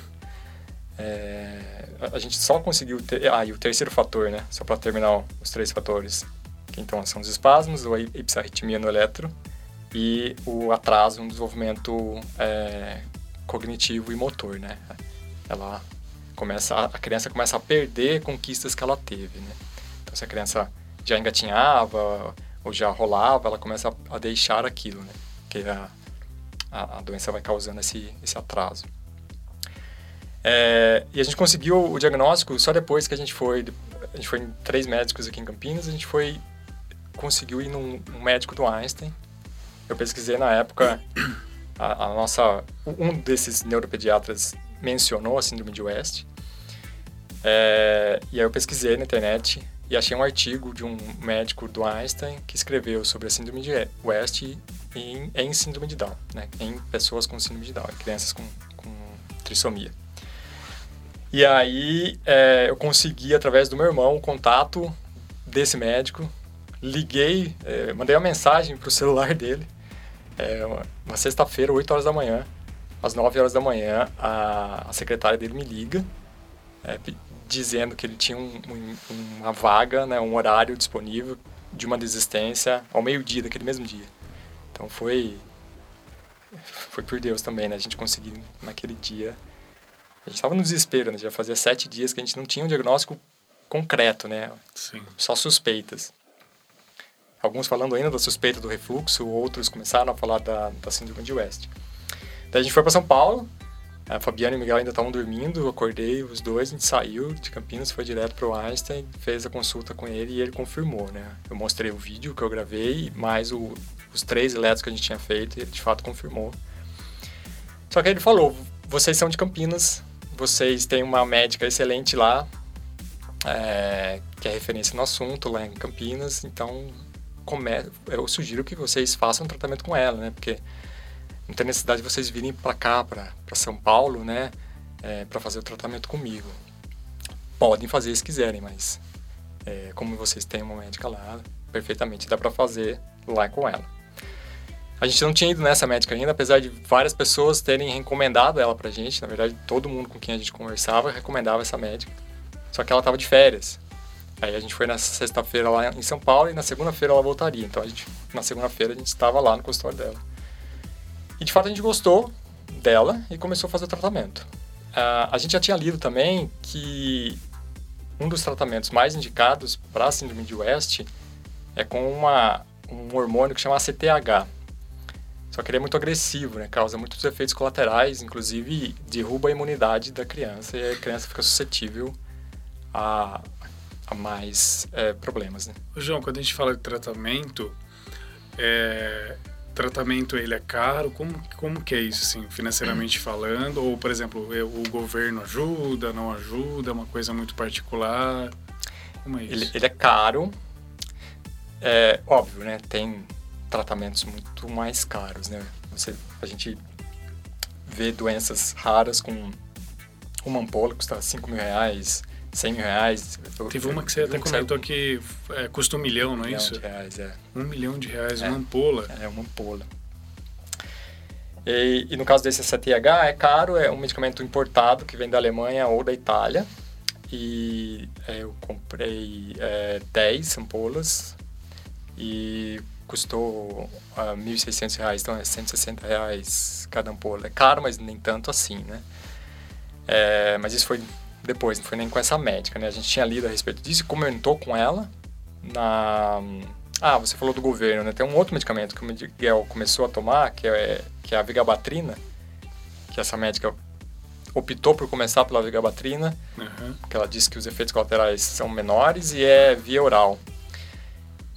É, a gente só conseguiu ter. Ah, e o terceiro fator, né? Só para terminar os três fatores. Que então são os espasmos, a ipsarritmia no eletro e o atraso no desenvolvimento é, cognitivo e motor, né? Ela começa, a criança começa a perder conquistas que ela teve, né? Então, se a criança já engatinhava ou já rolava, ela começa a, deixar aquilo, né? Que a, a, a doença vai causando esse, esse atraso. É, e a gente conseguiu o diagnóstico só depois que a gente foi, a gente foi em três médicos aqui em Campinas, a gente foi conseguiu ir num um médico do Einstein. Eu pesquisei na época a, a, nossa um desses neuropediatras mencionou a síndrome de West. É, e aí eu pesquisei na internet e achei um artigo de um médico do Einstein que escreveu sobre a síndrome de West em, em síndrome de Down, né? em pessoas com síndrome de Down, em crianças com, com trissomia. E aí é, eu consegui, através do meu irmão, o contato desse médico. Liguei, é, mandei uma mensagem para o celular dele. É, uma, sexta-feira, 8 horas da manhã. Às 9 horas da manhã, a, a secretária dele me liga, é, dizendo que ele tinha um, um, uma vaga, né, um horário disponível de uma desistência ao meio-dia daquele mesmo dia. Então foi foi por Deus também, né? A gente conseguiu naquele dia a gente estava no desespero, né? Já fazia sete dias que a gente não tinha um diagnóstico concreto, né? Sim. Só suspeitas. Alguns falando ainda da suspeita do refluxo, outros começaram a falar da, da síndrome de West. Daí a gente foi para São Paulo, a Fabiana e o Miguel ainda estavam dormindo, eu acordei os dois, a gente saiu de Campinas, foi direto para o Einstein, fez a consulta com ele e ele confirmou, né? Eu mostrei o vídeo que eu gravei, mais o, os três eletros que a gente tinha feito e ele de fato confirmou. Só que ele falou, vocês são de Campinas, vocês têm uma médica excelente lá, é, que é referência no assunto lá em Campinas, então come, eu sugiro que vocês façam um tratamento com ela, né? Porque não tem necessidade de vocês virem para cá, para São Paulo, né? É, para fazer o tratamento comigo. Podem fazer se quiserem, mas é, como vocês têm uma médica lá, perfeitamente dá para fazer lá com ela. A gente não tinha ido nessa médica ainda, apesar de várias pessoas terem recomendado ela pra gente. Na verdade, todo mundo com quem a gente conversava recomendava essa médica. Só que ela tava de férias. Aí a gente foi na sexta-feira lá em São Paulo e na segunda-feira ela voltaria. Então a gente, na segunda-feira a gente estava lá no consultório dela. E de fato a gente gostou dela e começou a fazer o tratamento. Uh, a gente já tinha lido também que um dos tratamentos mais indicados para a síndrome de West é com uma, um hormônio que chama ACTH, só que ele é muito agressivo, né? Causa muitos efeitos colaterais, inclusive derruba a imunidade da criança e a criança fica suscetível a, a mais é, problemas, né? João, quando a gente fala de tratamento, é, tratamento ele é caro? Como, como que é isso, assim, financeiramente falando? Ou, por exemplo, o governo ajuda, não ajuda? É uma coisa muito particular? Como é isso? Ele, ele é caro. É óbvio, né? Tem tratamentos muito mais caros, né? Você, a gente vê doenças raras com uma ampola que custa 5 mil reais, 100 mil reais. Teve uma que você até comentou que é, custa um milhão, não é um isso? Um milhão de reais, é. Um milhão de reais, é, uma ampola. É, uma ampola. E, e, no caso desse CTH, é caro, é um medicamento importado que vem da Alemanha ou da Itália. E é, eu comprei é, 10 ampolas e custou uh, ah, R$ 1.600, então é 160 reais cada ampola. É caro, mas nem tanto assim, né? É, mas isso foi depois, não foi nem com essa médica, né? A gente tinha lido a respeito disso e comentou com ela na... Ah, você falou do governo, né? Tem um outro medicamento que o Miguel começou a tomar, que é, que é a vigabatrina, que essa médica optou por começar pela vigabatrina, uhum. porque ela disse que os efeitos colaterais são menores e é via oral.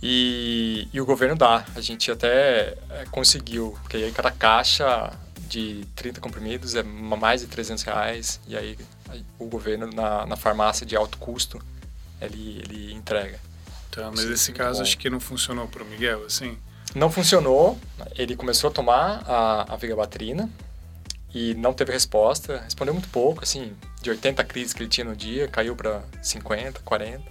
E, e o governo dá. A gente até é, conseguiu, porque aí cada caixa de 30 comprimidos é mais de 300 reais. E aí o governo, na, na farmácia de alto custo, ele, ele entrega. Tá, mas esse caso bom. acho que não funcionou para o Miguel, assim? Não funcionou. Ele começou a tomar a, a vigabatrina e não teve resposta. Respondeu muito pouco, assim, de 80 crises que ele tinha no dia, caiu para 50, 40.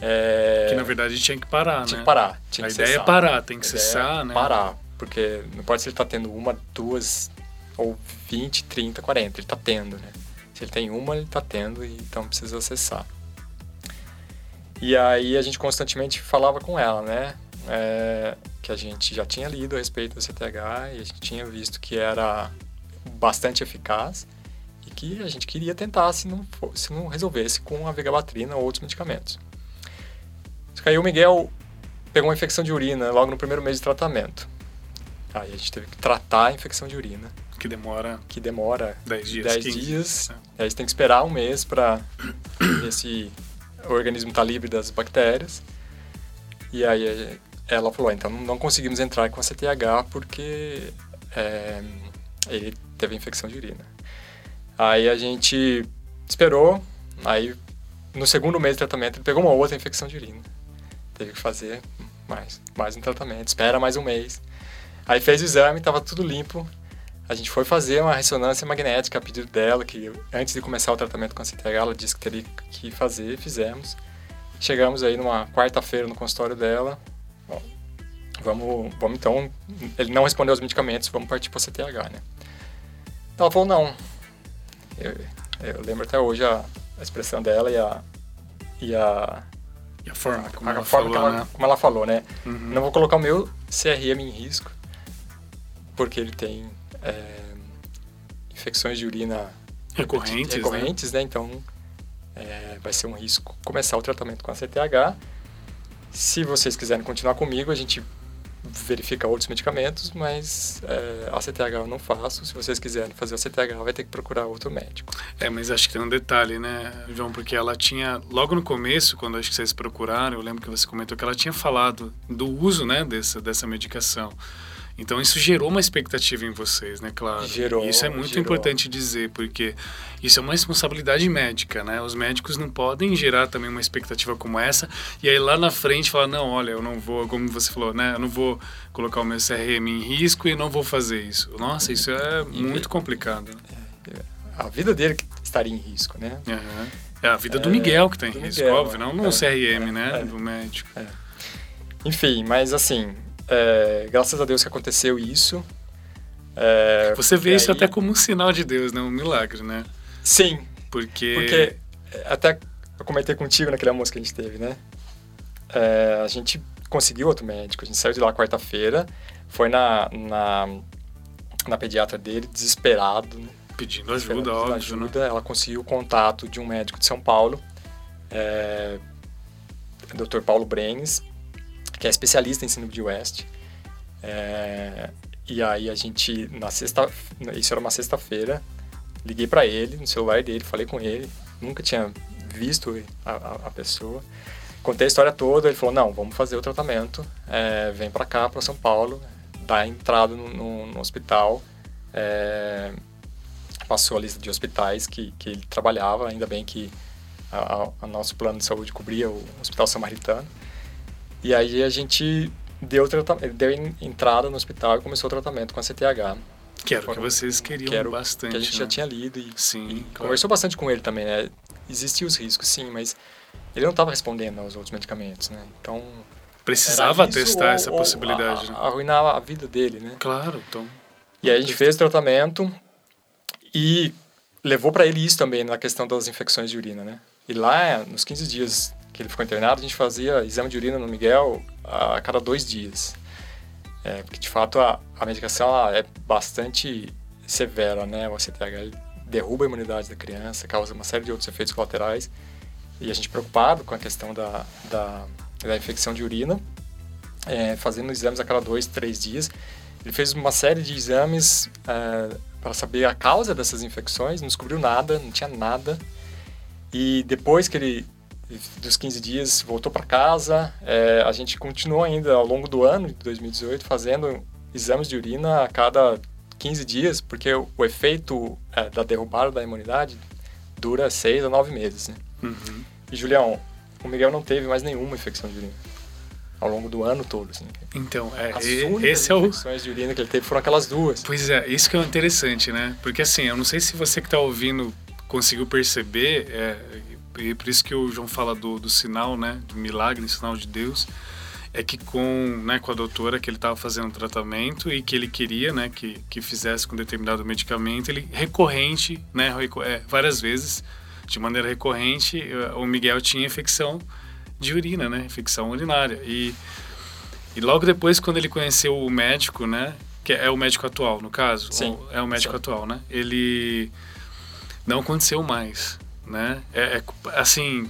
É... Que na verdade tinha que parar, tinha né? Que parar, tinha a que ideia cessar. é parar, tem que a cessar, é né? Parar, porque não pode ser ele tá tendo uma, duas ou 20, 30, 40, ele tá tendo, né? Se ele tem uma, ele está tendo, então precisa acessar. E aí a gente constantemente falava com ela, né? É, que a gente já tinha lido a respeito do CTH e a gente tinha visto que era bastante eficaz e que a gente queria tentar se não, for, se não resolvesse com a vegabatrina ou outros medicamentos. Só que aí o Miguel pegou uma infecção de urina logo no primeiro mês de tratamento. Aí a gente teve que tratar a infecção de urina. Que demora... Que demora 10 dias, 10 dias. É. Aí você tem que esperar um mês para esse organismo está livre das bactérias. E aí ela falou, então não conseguimos entrar com a CTH porque é, ele teve infecção de urina. Aí a gente esperou, aí no segundo mês de tratamento ele pegou uma outra infecção de urina. Teve que fazer mais, mais um tratamento, espera mais um mês. Aí fez o exame, estava tudo limpo. A gente foi fazer uma ressonância magnética a pedido dela, que antes de começar o tratamento com a CTH, ela disse que teria que fazer, fizemos. Chegamos aí numa quarta-feira no consultório dela. Bom, vamos, vamos então. Ele não respondeu aos medicamentos, vamos partir para a CTH, né? Ela falou: não. Eu, eu lembro até hoje a, a, expressão dela e a. E a, e a forma, como, a, ela, forma falou, ela, né? como ela falou, né? Uhum. Não vou colocar o meu CRM em risco, porque ele tem é, infecções de urina recorrentes, recorrentes né? né? Então, é, vai ser um risco começar o tratamento com a CTH. Se vocês quiserem continuar comigo, a gente verifica outros medicamentos, mas é, a CTH eu não faço. Se vocês quiserem fazer a CTH, vai ter que procurar outro médico. É, mas acho que tem um detalhe, né, João? Porque ela tinha, logo no começo, quando acho que vocês procuraram, eu lembro que você comentou que ela tinha falado do uso, né, dessa, dessa medicação. Então isso gerou uma expectativa em vocês, né, claro. Gerou. E isso é muito gerou. importante dizer, porque isso é uma responsabilidade médica, né? Os médicos não podem gerar também uma expectativa como essa e aí lá na frente falar, não, olha, eu não vou, como você falou, né, eu não vou colocar o meu CRM em risco e não vou fazer isso. Nossa, isso é muito complicado. É, a vida dele estaria em risco, né? Uhum. É a vida do Miguel que está em risco, Miguel, óbvio, não no é, CRM, né, é. do médico. É. Enfim, mas assim, é, graças a Deus que aconteceu isso. É, Você vê isso aí... até como um sinal de Deus, né? Um milagre, né? Sim. Porque... Porque até eu comentei contigo naquele almoço que a gente teve, né? É, a gente conseguiu outro médico. A gente saiu de lá quarta-feira, foi na, na, na pediatra dele, desesperado. Né? Pedindo ajuda, óbvio, ajuda. Né? Ela conseguiu o contato de um médico de São Paulo, é, Dr. Paulo Brenes, que é especialista em síndrome de West. É, e aí a gente, na sexta, isso era uma sexta-feira, liguei para ele no celular dele, falei com ele, nunca tinha visto a, a, a, pessoa. Contei a história toda, ele falou, não, vamos fazer o tratamento, é, vem para cá, para São Paulo, dá entrada no, no, no hospital, é, passou a lista de hospitais que, que ele trabalhava, ainda bem que a, nosso plano de saúde cobria o Hospital Samaritano. E aí a gente deu, deu entrada no hospital e começou o tratamento com a CTH. Que era o que vocês queriam que bastante. Que a gente né? já tinha lido e, sim, e claro. conversou bastante com ele também, né? Existiam os riscos, sim, mas ele não estava respondendo aos outros medicamentos, né? Então... Precisava testar ou, essa possibilidade. Né? Arruinar a vida dele, né? Claro, então... E aí a gente fez o tratamento e levou para ele isso também na questão das infecções de urina, né? E lá, nos 15 dias que ele ficou internado, a gente fazia exame de urina no Miguel a cada dois dias. É, porque de fato a, a medicação é bastante severa, né? O CTH derruba a imunidade da criança, causa uma série de outros efeitos colaterais. E a gente preocupado com a questão da, da, da infecção de urina, é, fazendo exames a cada dois, três dias. Ele fez uma série de exames é, para saber a causa dessas infecções, não descobriu nada, não tinha nada. E depois que ele dos 15 dias voltou para casa. É, a gente continuou ainda ao longo do ano de 2018 fazendo exames de urina a cada 15 dias, porque o, o efeito é, da derrubada da imunidade dura 6 a 9 meses. Né? Uhum. E, Julião, o Miguel não teve mais nenhuma infecção de urina ao longo do ano todo. Assim. Então, é, As esse é o... infecções de urina que ele teve foram aquelas duas. Pois é, isso que é interessante, né? Porque assim, eu não sei se você que está ouvindo conseguiu perceber, é, e por isso que o João fala do, do sinal, né? Do milagre, sinal de Deus. é que com, né, com a doutora que ele estava fazendo tratamento e que ele queria, né, que, que fizesse com determinado medicamento, ele recorrente, né, é, várias vezes, de maneira recorrente, eh, o Miguel tinha infecção de urina, né, infecção urinária. E, e logo depois, quando ele conheceu o médico, né, que é o médico atual, no caso, Sim. é o médico Sim. atual, né, ele não aconteceu mais né? É, é assim,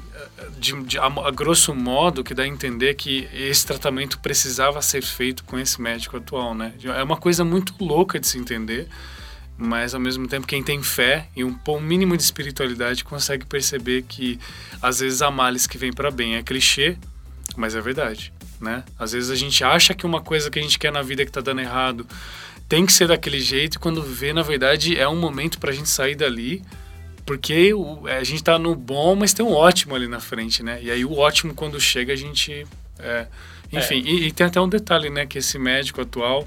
de, de, a, a, grosso modo, que dá a entender que esse tratamento precisava ser feito com esse médico atual, né? É uma coisa muito louca de se entender, mas ao mesmo tempo quem tem fé e um, um mínimo de espiritualidade consegue perceber que às vezes há males que vem para bem. É clichê, mas é verdade, né? Às vezes a gente acha que uma coisa que a gente quer na vida que tá dando errado tem que ser daquele jeito e quando vê, na verdade, é um momento para a gente sair dali porque o, é, a gente está no bom, mas tem um ótimo ali na frente, né? E aí o ótimo, quando chega, a gente... É, enfim, é. e, e, tem até um detalhe, né? Que esse médico atual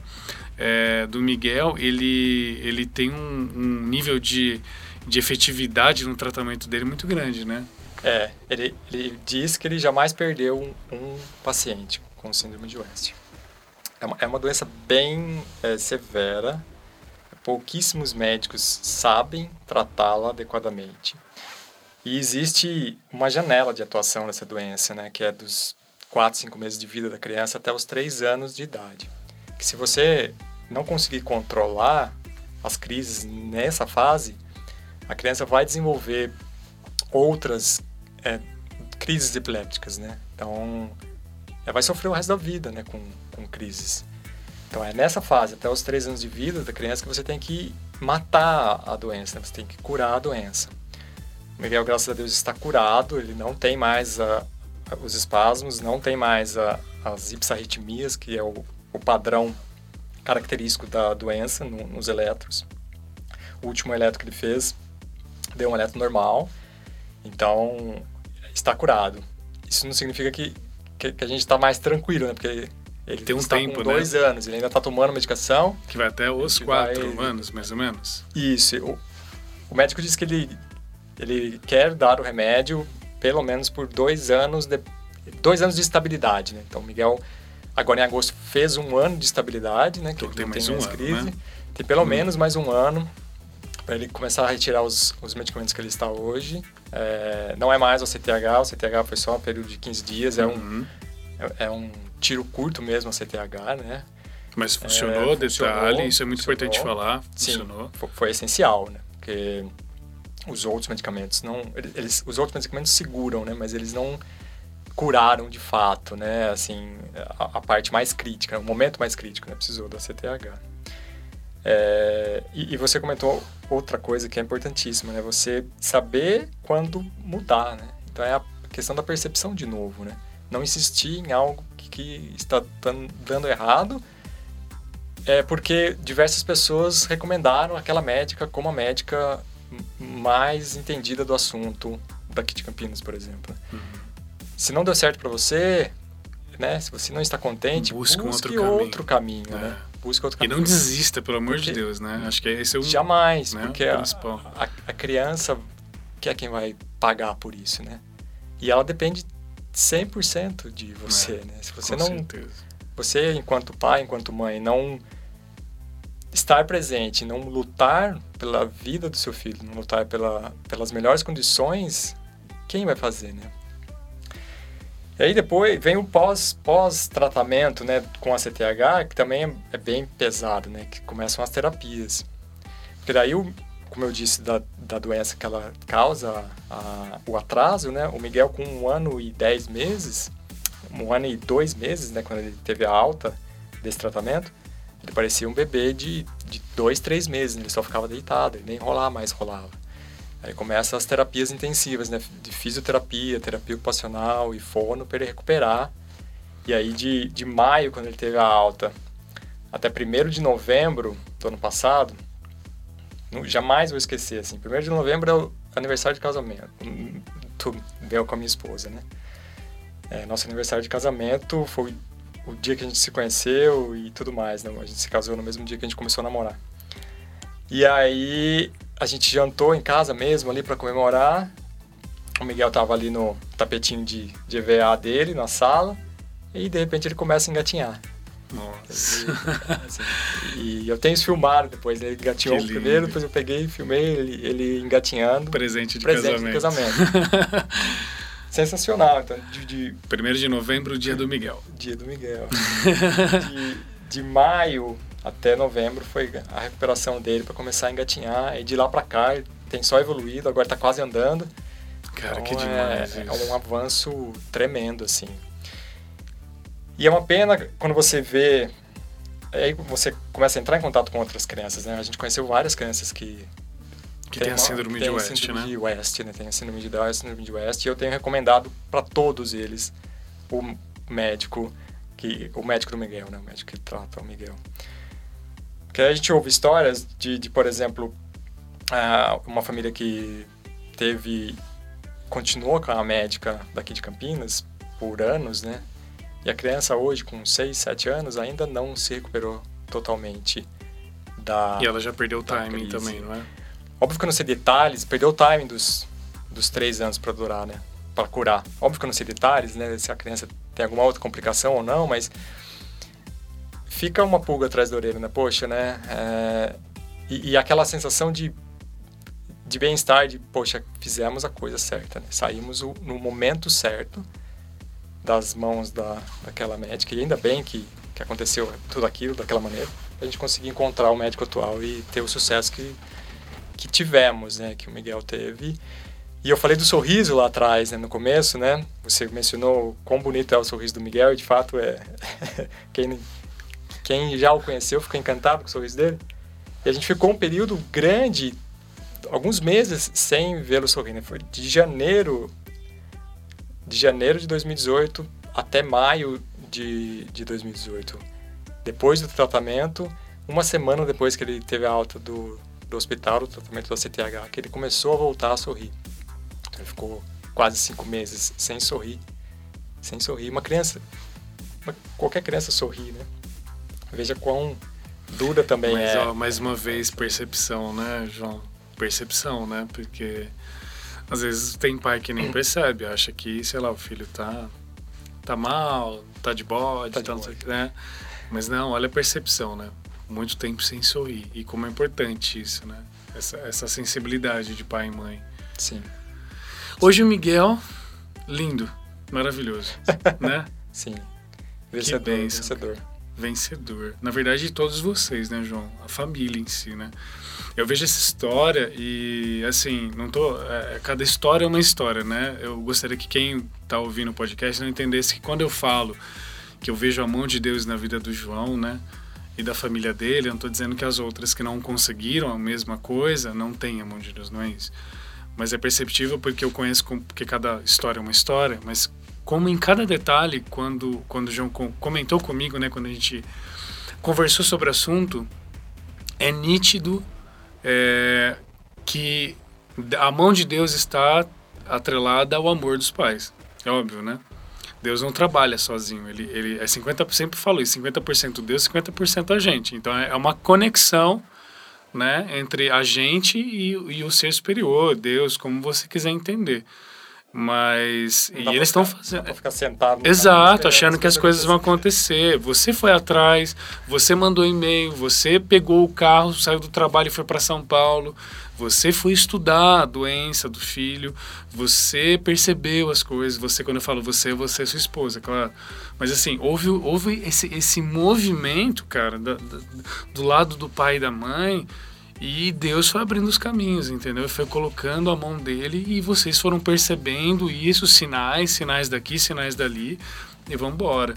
é, do Miguel, ele, ele tem um, um, nível de, de efetividade no tratamento dele muito grande, né? É, ele, ele diz que ele jamais perdeu um, um paciente com síndrome de West. É uma, é uma doença bem é, severa, pouquíssimos médicos sabem tratá-la adequadamente. E existe uma janela de atuação dessa doença, né, que é dos 4, 5 meses de vida da criança até os 3 anos de idade. Que se você não conseguir controlar as crises nessa fase, a criança vai desenvolver outras é, crises epilépticas, né? Então, ela vai sofrer o resto da vida, né, com, com crises. Então é nessa fase, até os três anos de vida da criança, que você tem que matar a doença, né? você tem que curar a doença. O Miguel, graças a Deus, está curado, ele não tem mais a, a, os espasmos, não tem mais a, as ipsarritmias, que é o, o, padrão característico da doença no, nos eletros. O último eletro que ele fez deu um eletro normal, então está curado. Isso não significa que, que, que a gente está mais tranquilo, né? Porque ele tem um está tempo, com dois né? anos, ele ainda está tomando medicação. Que vai até os quatro vai... anos, mais ou menos. Isso. O, o médico disse que ele, ele quer dar o remédio pelo menos por dois anos de, dois anos de estabilidade, né? Então, Miguel, agora em agosto, fez um ano de estabilidade, né? Então que tem não mais tem um ano, crise. né? Tem pelo Hum. menos mais um ano para ele começar a retirar os, os medicamentos que ele está hoje. É, não é mais o CTH, o CTH foi só um período de 15 dias, é um, Uhum. é, é um tiro curto mesmo a CTH, né? Mas funcionou, É, detalhe, funcionou, isso é muito importante falar. Sim, Funcionou. fo- foi essencial, né? Porque os outros medicamentos não, eles, os outros medicamentos seguram, né? Mas eles não curaram de fato, né? Assim, a, a parte mais crítica, o momento mais crítico, né? Precisou da CTH. É, e, e você comentou outra coisa que é importantíssima, né? Você saber quando mudar, né? Então é a questão da percepção de novo, né? Não insistir em algo que, que está dan- dando errado é porque diversas pessoas recomendaram aquela médica como a médica mais entendida do assunto daqui de Campinas, por exemplo. Se não deu certo para você, né? Se você não está contente, Busca um busque outro outro caminho, É. né? Busque outro E caminho. não desista, pelo amor de Porque- Deus, né? Acho que esse é o. Jamais, né, porque a, a, a criança que é quem vai pagar por isso, né? E ela depende 100% de você, É, né? Se você não certeza. você, enquanto pai, enquanto mãe, não estar presente, não lutar pela vida do seu filho, não lutar pela, pelas melhores condições, quem vai fazer, né? E aí depois vem o pós, pós-tratamento, né, com a CTH, que também é, é bem pesado, né, que começam as terapias. Porque daí, o, como eu disse, da, da doença que ela causa a- o atraso, né, o Miguel com um ano e dez meses, um ano e dois meses, né, quando ele teve a alta desse tratamento, ele parecia um bebê de, de dois, três meses, ele só ficava deitado, ele nem rolar mais rolava. Aí começam as terapias intensivas, né, de fisioterapia, terapia ocupacional e fono para ele recuperar. E aí de, de maio, quando ele teve a alta, até 1 de novembro do ano passado, jamais vou esquecer, assim, 1 de novembro é o aniversário de casamento, hum, do meu com a minha esposa, né? É, nosso aniversário de casamento foi o dia que a gente se conheceu e tudo mais, né? A gente se casou no mesmo dia que a gente começou a namorar. E aí a gente jantou em casa mesmo ali para comemorar. O Miguel tava ali no tapetinho de, de EVA dele, na sala. e de repente ele começa a engatinhar. Nossa. E, assim, e eu tenho isso filmado depois. Ele engatinhou primeiro, depois eu peguei e filmei ele, ele engatinhando. Presente de presente casamento. De casamento. Sensacional. Então, de, de, Primeiro de novembro, dia do Miguel. Dia do Miguel. de, de maio até novembro foi a recuperação dele para começar a engatinhar. E de lá para cá tem só evoluído, agora está quase andando. Cara, então, que demais. É, é um avanço tremendo, assim. E é uma pena quando você vê. Aí você começa a entrar em contato com outras crianças, né? A gente conheceu várias crianças que. Que tem, tem a síndrome de West, síndrome né? De West, né? Tem a síndrome de Down a síndrome de West. E eu tenho recomendado para todos eles o médico, que, o médico do Miguel, né? O médico que trata o Miguel. Porque a gente ouve histórias de, de por exemplo, uma família que teve. continuou com a médica daqui de Campinas por anos, né? E a criança hoje, com 6, 7 anos, ainda não se recuperou totalmente da. E ela já perdeu o timing crise. também, não é? Óbvio que eu não sei detalhes, perdeu o timing dos, dos 3 anos para durar, né? Para curar. Óbvio que eu não sei detalhes, né? Se a criança tem alguma outra complicação ou não, mas. Fica uma pulga atrás da orelha, né? Poxa, né? É... E, e aquela sensação de de bem-estar, de, poxa, fizemos a coisa certa, né? Saímos o, no momento certo das mãos da, daquela médica. E ainda bem que, que aconteceu tudo aquilo daquela maneira. A gente conseguir encontrar o médico atual e ter o sucesso que, que tivemos, né? Que o Miguel teve. E eu falei do sorriso lá atrás, né? No começo, né? Você mencionou quão bonito é o sorriso do Miguel. E, de fato, é... quem, quem já o conheceu ficou encantado com o sorriso dele. E a gente ficou um período grande alguns meses sem vê-lo sorrindo. Foi de janeiro de janeiro de 2018 até maio de, de 2018. Depois do tratamento, uma semana depois que ele teve a alta do, do hospital, do tratamento da CTH, que ele começou a voltar a sorrir. Então, ele ficou quase cinco meses sem sorrir. Sem sorrir. Uma criança, uma, qualquer criança sorri, né? Veja quão dura também Mas, é. Ó, mais uma vez, percepção, né, João? Percepção, né? Porque às vezes tem pai que nem percebe, acha que, sei lá, o filho tá, tá mal, tá de bode, Tá de tá não sei o que, né? Mas não, olha a percepção, né? Muito tempo sem sorrir. E como é importante isso, né? Essa, essa sensibilidade de pai e mãe. Sim, Hoje o Miguel, lindo, maravilhoso, né? sim. Vencedor, bênção, vencedor. Vencedor. Na verdade, todos vocês, né, João? A família em si, né? Eu vejo essa história e, assim, não tô. É, cada história é uma história, né? Eu gostaria que quem tá ouvindo o podcast não entendesse que quando eu falo que eu vejo a mão de Deus na vida do João, né? E da família dele, eu não tô dizendo que as outras que não conseguiram a mesma coisa não têm a mão de Deus, não é isso. Mas é perceptível porque eu conheço, porque cada história é uma história, mas como em cada detalhe, quando, quando o João comentou comigo, né? Quando a gente conversou sobre o assunto, é nítido é, que a mão de Deus está atrelada ao amor dos pais. É óbvio, né? Deus não trabalha sozinho. Ele, ele é 50%, sempre falo isso, 50% Deus, 50% a gente. Então é uma conexão né, entre a gente e, e o ser superior, Deus, como você quiser entender. Mas e eles estão fazendo. Ficar sentado. Exato, achando que as coisas vão acontecer. Você foi atrás, você mandou e-mail, você pegou o carro, saiu do trabalho e foi para São Paulo. Você foi estudar a doença do filho, você percebeu as coisas. Você, quando eu falo você, você é sua esposa, claro. Mas assim, houve, houve esse, esse movimento, cara, da, da, do lado do pai e da mãe, e Deus foi abrindo os caminhos, entendeu? Foi colocando a mão dele e vocês foram percebendo isso, sinais, sinais daqui, sinais dali, e vamos embora.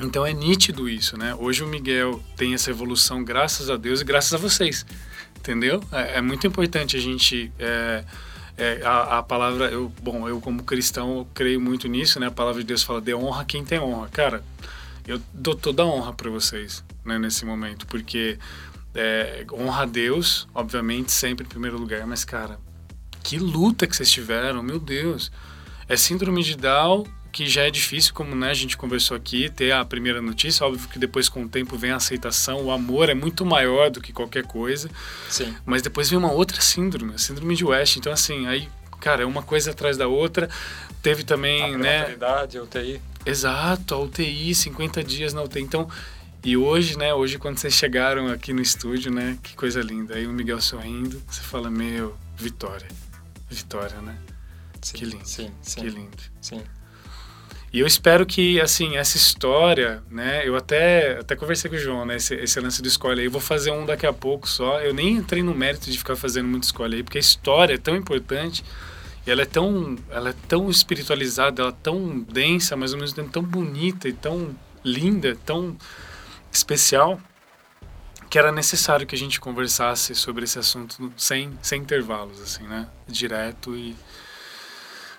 Então é nítido isso, né? Hoje o Miguel tem essa evolução graças a Deus e graças a vocês, entendeu? É, é muito importante a gente é, é, a, a, palavra, eu, bom, eu como cristão eu creio muito nisso, né? A palavra de Deus fala de honra quem tem honra, cara. Eu dou toda a honra para vocês, né? Nesse momento, porque é, honra a Deus, obviamente, sempre em primeiro lugar, mas, cara, que luta que vocês tiveram, meu Deus. É síndrome de Down, que já é difícil, como né, a gente conversou aqui, ter a primeira notícia. Óbvio que depois, com o tempo, vem a aceitação. O amor é muito maior do que qualquer coisa. Sim. Mas depois vem uma outra síndrome, a síndrome de West. Então, assim, aí, cara, é uma coisa atrás da outra. Teve também, a né? Maturidade, UTI. Exato, a UTI, 50 dias na UTI. Então, e hoje, né, hoje quando vocês chegaram aqui no estúdio, né, que coisa linda. Aí o Miguel sorrindo, você fala, meu, vitória. Vitória, né? Sim, que lindo. Sim, sim. Que lindo. Sim. E eu espero que, assim, essa história, né? Eu até, até conversei com o João, né? Esse, esse lance do escolha aí. Eu vou fazer um daqui a pouco só. Eu nem entrei no mérito de ficar fazendo muito escolha aí, porque a história é tão importante e ela é tão, ela é tão espiritualizada, ela é tão densa, mas ao mesmo tempo tão bonita e tão linda, tão especial, que era necessário que a gente conversasse sobre esse assunto sem, sem intervalos, assim, né? Direto e...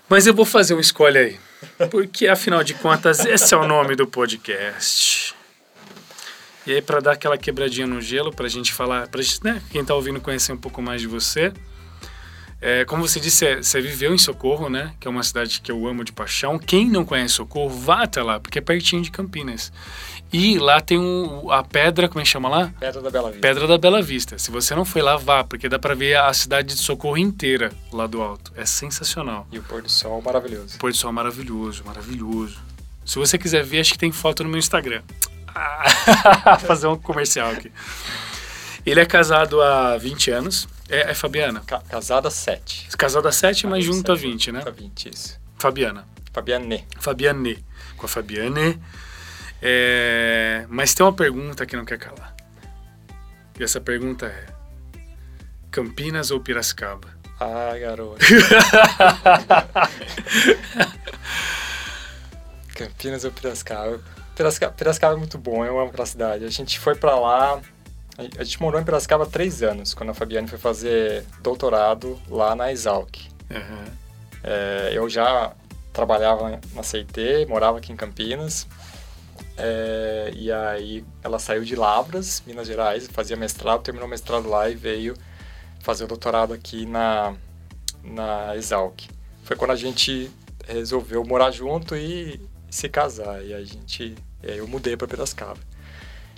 Mas eu vou fazer um escolha aí. Porque, afinal de contas, esse é o nome do podcast. E aí, para dar aquela quebradinha no gelo, para a gente falar, para né, quem está ouvindo conhecer um pouco mais de você. É, como você disse, você viveu em Socorro, né? Que é uma cidade que eu amo de paixão. Quem não conhece Socorro, vá até lá, porque é pertinho de Campinas. E lá tem um, a pedra, como é que chama lá? Pedra da Bela Vista. Pedra da Bela Vista. Se você não foi lá, vá, porque dá para ver a cidade de Socorro inteira lá do alto. É sensacional. E o pôr do sol maravilhoso. O pôr do sol maravilhoso, maravilhoso. Se você quiser ver, acho que tem foto no meu Instagram. Ah, fazer um comercial aqui. Ele é casado há 20 anos. É, é Fabiana? Ca casada há 7. Casado há 7, mas junto há 20, né? Há 20, isso. Fabiana. Fabiane. Fabiane. Com a Fabiane. É... Mas tem uma pergunta que não quer calar. E essa pergunta é: Campinas ou Piracicaba? Ah, garoto. Campinas ou Piracicaba? Piracicaba? Piracicaba é muito bom, eu amo aquela cidade. A gente foi pra lá. A gente morou em Piracicaba há três anos, quando a Fabiane foi fazer doutorado lá na Exalc. Uhum. É, eu já trabalhava na CIT, morava aqui em Campinas. É, e aí ela saiu de Lavras, Minas Gerais, fazia mestrado, terminou o mestrado lá e veio fazer o doutorado aqui na, na Exalc. Foi quando a gente resolveu morar junto e se casar. E a gente, eu mudei para Piracicaba.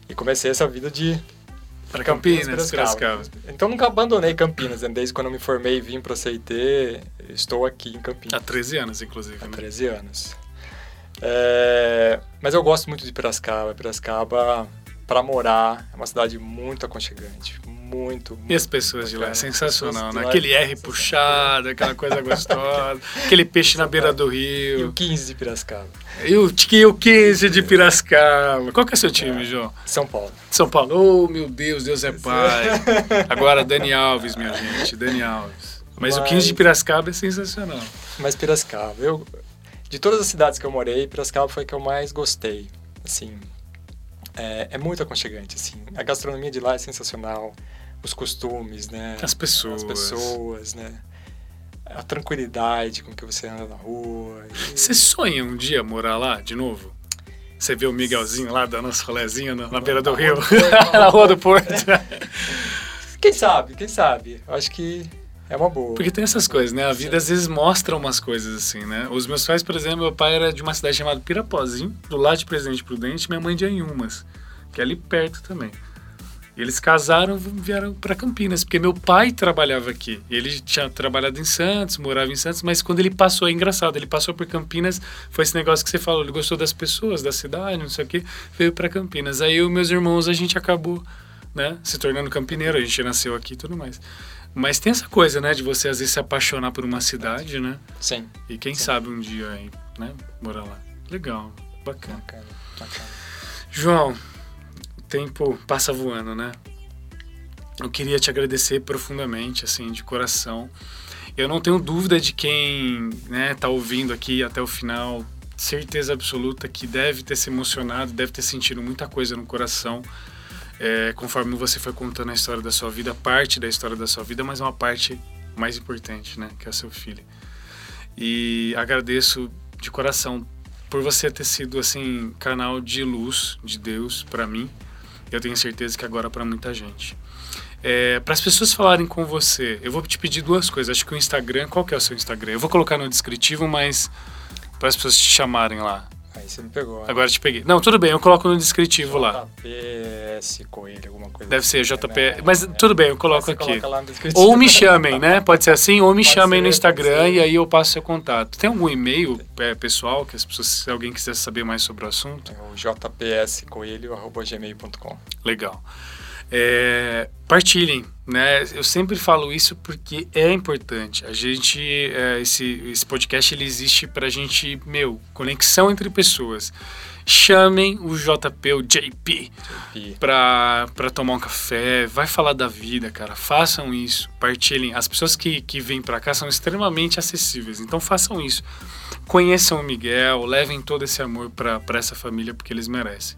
E comecei essa vida de para Campinas, Campinas Piracicaba. Então nunca abandonei Campinas, né? desde quando eu me formei e vim para o CIT, estou aqui em Campinas. Há 13 anos, inclusive. Há né? 13 anos. É, mas eu gosto muito de Piracicaba. Piracicaba, para morar, é uma cidade muito aconchegante. Muito, muito E as pessoas de lá, é sensacional, né? Aquele é R puxado, aquela coisa gostosa, aquele peixe na beira do E o rio. 15 de Piracicaba. E o, e o 15 de Piracicaba. Qual que é seu time, João? São Paulo. São Paulo. Oh, meu Deus, Deus é pai. Agora, Dani Alves, minha gente, Dani Alves. Mas, o 15 de Mas- Piracicaba é sensacional. Mas Piracicaba, eu de todas as cidades que eu morei, Piracicaba foi a que eu mais gostei. Assim, é, é muito aconchegante, assim. A gastronomia de lá é sensacional, os costumes, né? As pessoas. As pessoas, né? A tranquilidade com que você anda na rua. e- Você sonha um dia morar lá de novo? Você vê o Miguelzinho lá dando nosso rolezinho na, na beira do rio, na Rua do Porto. Quem sabe, quem sabe? Eu acho que é uma boa. Porque tem essas coisas, né? A vida às vezes mostra umas coisas assim, né? Os meus pais, por exemplo, meu pai era de uma cidade chamada Pirapozinho, do lado de Presidente Prudente, minha mãe de Anhumas, que é ali perto também. Eles casaram e vieram para Campinas, porque meu pai trabalhava aqui. Ele tinha trabalhado em Santos, morava em Santos, mas quando ele passou, é engraçado, ele passou por Campinas, foi esse negócio que você falou, ele gostou das pessoas, da cidade, não sei o quê, veio para Campinas. Aí eu meus irmãos, a gente acabou, né, se tornando campineiro, a gente nasceu aqui e tudo mais. Mas tem essa coisa, né, de você às vezes se apaixonar por uma cidade, né? Sim, E quem sabe um dia aí, né, morar lá. Legal, bacana. bacana, bacana. João, tempo passa voando, né? Eu queria te agradecer profundamente, assim, de coração. Eu não tenho dúvida de quem né, tá ouvindo aqui até o final, certeza absoluta que deve ter se emocionado, deve ter sentido muita coisa no coração, é, conforme você foi contando a história da sua vida, parte da história da sua vida, mas uma parte mais importante, né, que é seu filho. E agradeço de coração por você ter sido assim canal de luz de Deus para mim. Eu tenho certeza que agora para muita gente. É, para as pessoas falarem com você, eu vou te pedir duas coisas. Acho que o Instagram, qual que é o seu Instagram? Eu vou colocar no descritivo, mas para as pessoas te chamarem lá. Aí você me pegou. Né? Agora te peguei. Não, tudo bem, eu coloco no descritivo lá. JPS Coelho, alguma coisa Deve assim, ser né? JP. Mas É. tudo bem, eu coloco aqui. coloca lá no descritivo. Ou me chamem, né? Pode ser assim, ou me Pode chamem no ser, pode Instagram e aí eu passo seu contato. Tem algum e-mail é, pessoal que as pessoas, se alguém quiser saber mais sobre o assunto? É o jpscoelho.gmail.com Legal. É, partilhem, né? Eu sempre falo isso porque é importante. A gente, é, esse, esse podcast ele existe pra gente, meu, conexão entre pessoas. Chamem o JP, o JP, pra, pra tomar um café, vai falar da vida, cara. Façam isso, partilhem. As pessoas que, que vêm pra cá são extremamente acessíveis, então façam isso. Conheçam o Miguel, levem todo esse amor pra essa família porque eles merecem.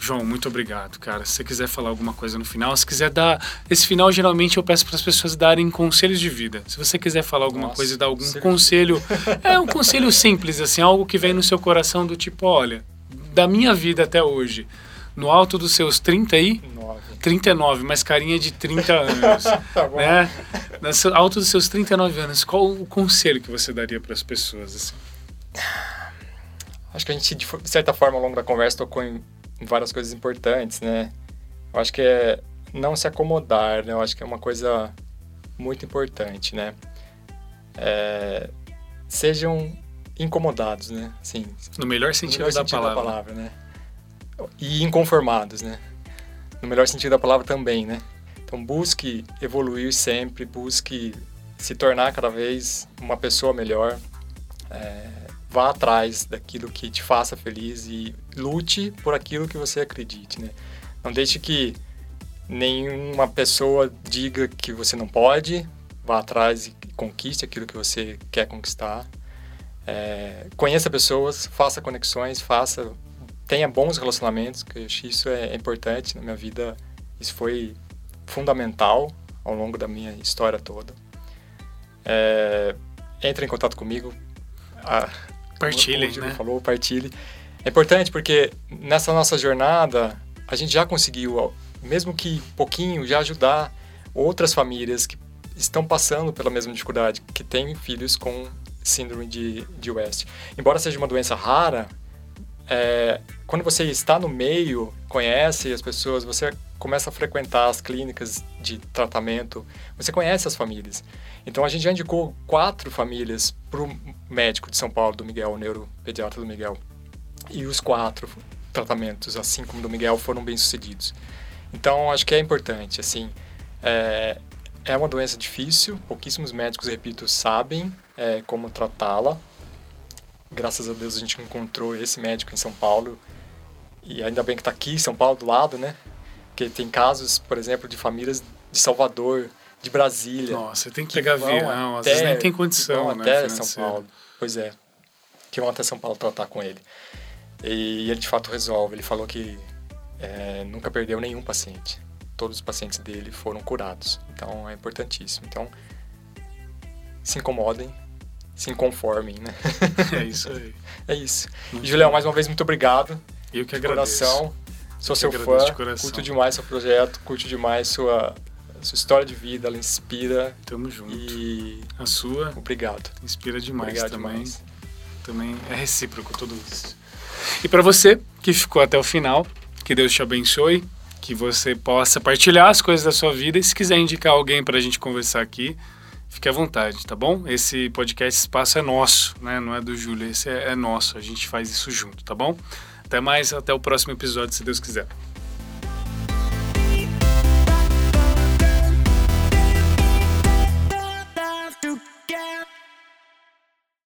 João, muito obrigado, cara. Se você quiser falar alguma coisa no final, se quiser dar. Esse final, geralmente, eu peço para as pessoas darem conselhos de vida. Se você quiser falar alguma Nossa, coisa e dar algum conselho de conselho. É um conselho simples, assim, algo que vem no seu coração do tipo: olha, da minha vida até hoje, no alto dos seus 30 aí. 9. 39, mas carinha de 30 anos, Tá bom. né? No alto dos seus 39 anos, qual o conselho que você daria para as pessoas? Assim? Acho que a gente, de certa forma, ao longo da conversa, tocou em várias coisas importantes, né? Eu acho que é não se acomodar, né? Eu acho que é uma coisa muito importante, né? É, sejam incomodados, né? Assim, No melhor no sentido, melhor da, sentido palavra. da palavra, né? E inconformados, né? No melhor sentido da palavra também, né? Então busque evoluir sempre, busque se tornar cada vez uma pessoa melhor. É, vá atrás daquilo que te faça feliz e lute por aquilo que você acredite, né? Não deixe que nenhuma pessoa diga que você não pode. Vá atrás e conquiste aquilo que você quer conquistar. É, conheça pessoas, faça conexões, faça, tenha bons relacionamentos, que isso é, é importante na minha vida. Isso foi fundamental ao longo da minha história toda. É, entre em contato comigo. A, Partilhem, como o né? falou, partilhe. É importante porque nessa nossa jornada a gente já conseguiu, mesmo que pouquinho, já ajudar outras famílias que estão passando pela mesma dificuldade, que têm filhos com síndrome de, de West. Embora seja uma doença rara, é, quando você está no meio, conhece as pessoas, você começa a frequentar as clínicas de tratamento, você conhece as famílias. Então a gente já indicou quatro famílias para o médico de São Paulo, do Miguel, o neuropediatra do Miguel. E os quatro tratamentos, assim como do Miguel, foram bem sucedidos. Então acho que é importante, assim, é, é uma doença difícil, pouquíssimos médicos, repito, sabem é, como tratá-la. Graças a Deus a gente encontrou esse médico em São Paulo e ainda bem que está aqui São Paulo do lado, né? Porque tem casos, por exemplo, de famílias de Salvador, de Brasília. Nossa, tem que que pegar avião, às até- vezes nem tem condição, né? até São. Paulo. Pois é. Que vão até São Paulo tratar com ele. E ele de fato resolve. Ele falou que é, nunca perdeu nenhum paciente. Todos os pacientes dele foram curados. Então é importantíssimo. Então se incomodem, se inconformem, né? É isso aí. é isso. Muito E, Julião, mais uma vez, muito obrigado. Eu que de agradeço. coração. Sou Eu seu que fã. de coração. Curto demais seu projeto, curto demais sua, sua história de vida. Ela inspira. Tamo junto. E A sua obrigado. inspira demais Obrigado também. demais. Também é recíproco tudo isso. E para você que ficou até o final, que Deus te abençoe, que você possa partilhar as coisas da sua vida e se quiser indicar alguém para a gente conversar aqui, fique à vontade, tá bom? Esse podcast esse espaço é nosso, né? Não é do Júlio, esse é, é nosso. A gente faz isso junto, tá bom? Até mais, até o próximo episódio, se Deus quiser.